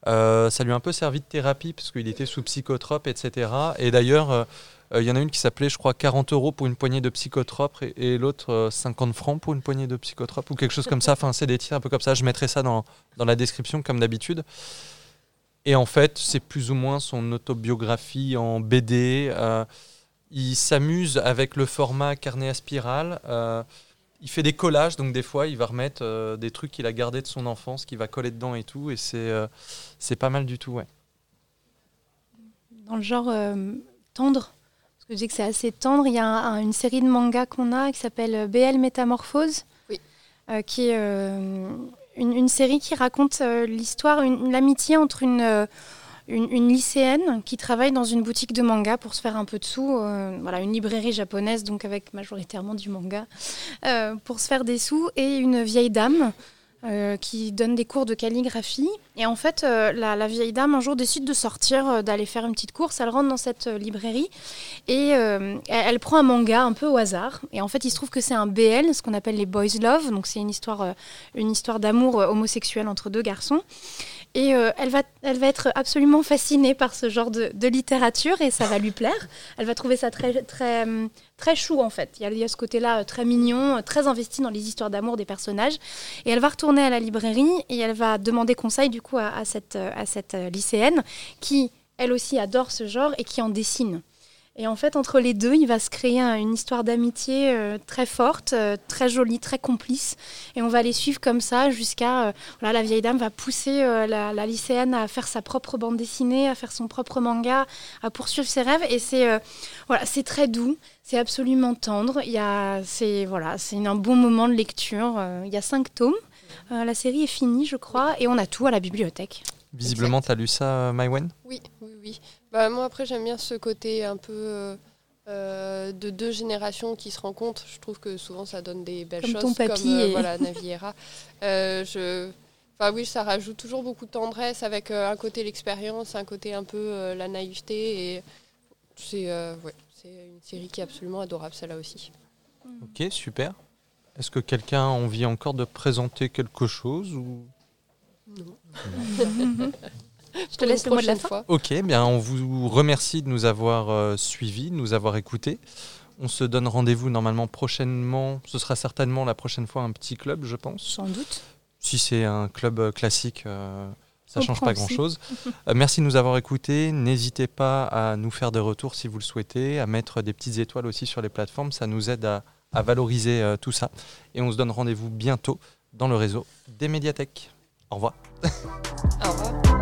Ça lui a un peu servi de thérapie parce qu'il était sous psychotrope, etc. Et d'ailleurs, euh, euh, il y en a une qui s'appelait, je crois, 40 euros pour une poignée de psychotropes et, l'autre euh, 50 francs pour une poignée de psychotropes ou quelque chose comme ça. Enfin, c'est des titres un peu comme ça. Je mettrai ça dans, dans la description comme d'habitude. Et en fait, c'est plus ou moins son autobiographie en BD. Euh, il s'amuse avec le format carnet à spirale. Euh, il fait des collages, donc des fois, il va remettre euh, des trucs qu'il a gardés de son enfance, qu'il va coller dedans et tout. Et c'est euh, pas mal du tout, ouais. Dans le genre euh, tendre, je dis que c'est assez tendre, il y a un- un- une série de mangas qu'on a qui s'appelle euh, BL Métamorphose, Oui. euh, qui est euh, une, une série qui raconte euh, l'histoire, l'amitié entre une, une, une lycéenne qui travaille dans une boutique de manga pour se faire un peu de sous, voilà, une librairie japonaise, donc avec majoritairement du manga, pour se faire des sous, et une vieille dame euh, qui donne des cours de calligraphie. Et en fait, euh, la, vieille dame, un jour, décide de sortir, euh, d'aller faire une petite course. Elle rentre dans cette librairie et elle, elle prend un manga un peu au hasard. Et en fait, il se trouve que c'est un BL, ce qu'on appelle les boys love. Donc, c'est une histoire, une histoire d'amour homosexuel entre deux garçons. Et euh, elle, va, elle va être absolument fascinée par ce genre de, littérature et ça va lui plaire. Elle va trouver ça très, très, hum, très chou en fait. Il y a, ce côté-là euh, très mignon, euh, très investi dans les histoires d'amour des personnages. Et elle va retourner à la librairie et elle va demander conseil du coup à, cette, euh, à cette euh, lycéenne qui, elle aussi, adore ce genre et qui en dessine. Et en fait, entre les deux, il va se créer un- une histoire d'amitié euh, très forte, euh, très jolie, très complice. Et on va les suivre comme ça jusqu'à... euh, voilà, la vieille dame va pousser euh, la, la lycéenne à faire sa propre bande dessinée, à faire son propre manga, à poursuivre ses rêves. Et c'est euh, voilà, c'est très doux, c'est absolument tendre. Il y a, c'est voilà, c'est un bon moment de lecture. Il y a cinq tomes. Euh, la série est finie, je crois, et on a tout à la bibliothèque. Visiblement, tu as lu ça, euh, Maïwen? Oui, oui, oui. Bah, moi, après, j'aime bien ce côté un peu euh, euh, de deux générations qui se rencontrent. Je trouve que souvent, ça donne des belles Comme choses. ton papy comme euh, et- voilà, Naviera. Euh, je... Enfin, oui, ça rajoute toujours beaucoup de tendresse avec euh, un côté l'expérience, un côté un peu euh, la naïveté. Et c'est euh, ouais, c'est une série qui est absolument adorable, celle-là aussi. Ok, super. Est-ce que quelqu'un a envie encore de présenter quelque chose ou... Je te laisse le mot de la fin. fois. Ok, bien, on vous remercie de nous avoir euh, suivis, de nous avoir écoutés. On se donne rendez-vous normalement prochainement. Ce sera certainement la prochaine fois un petit club, je pense. Sans doute. Si c'est un club euh, classique, euh, ça change pas grand-chose. Euh, merci de nous avoir écoutés. N'hésitez pas à nous faire des retours si vous le souhaitez, à mettre des petites étoiles aussi sur les plateformes. Ça nous aide à, à valoriser euh, tout ça. Et on se donne rendez-vous bientôt dans le réseau des médiathèques. Au revoir. Au revoir.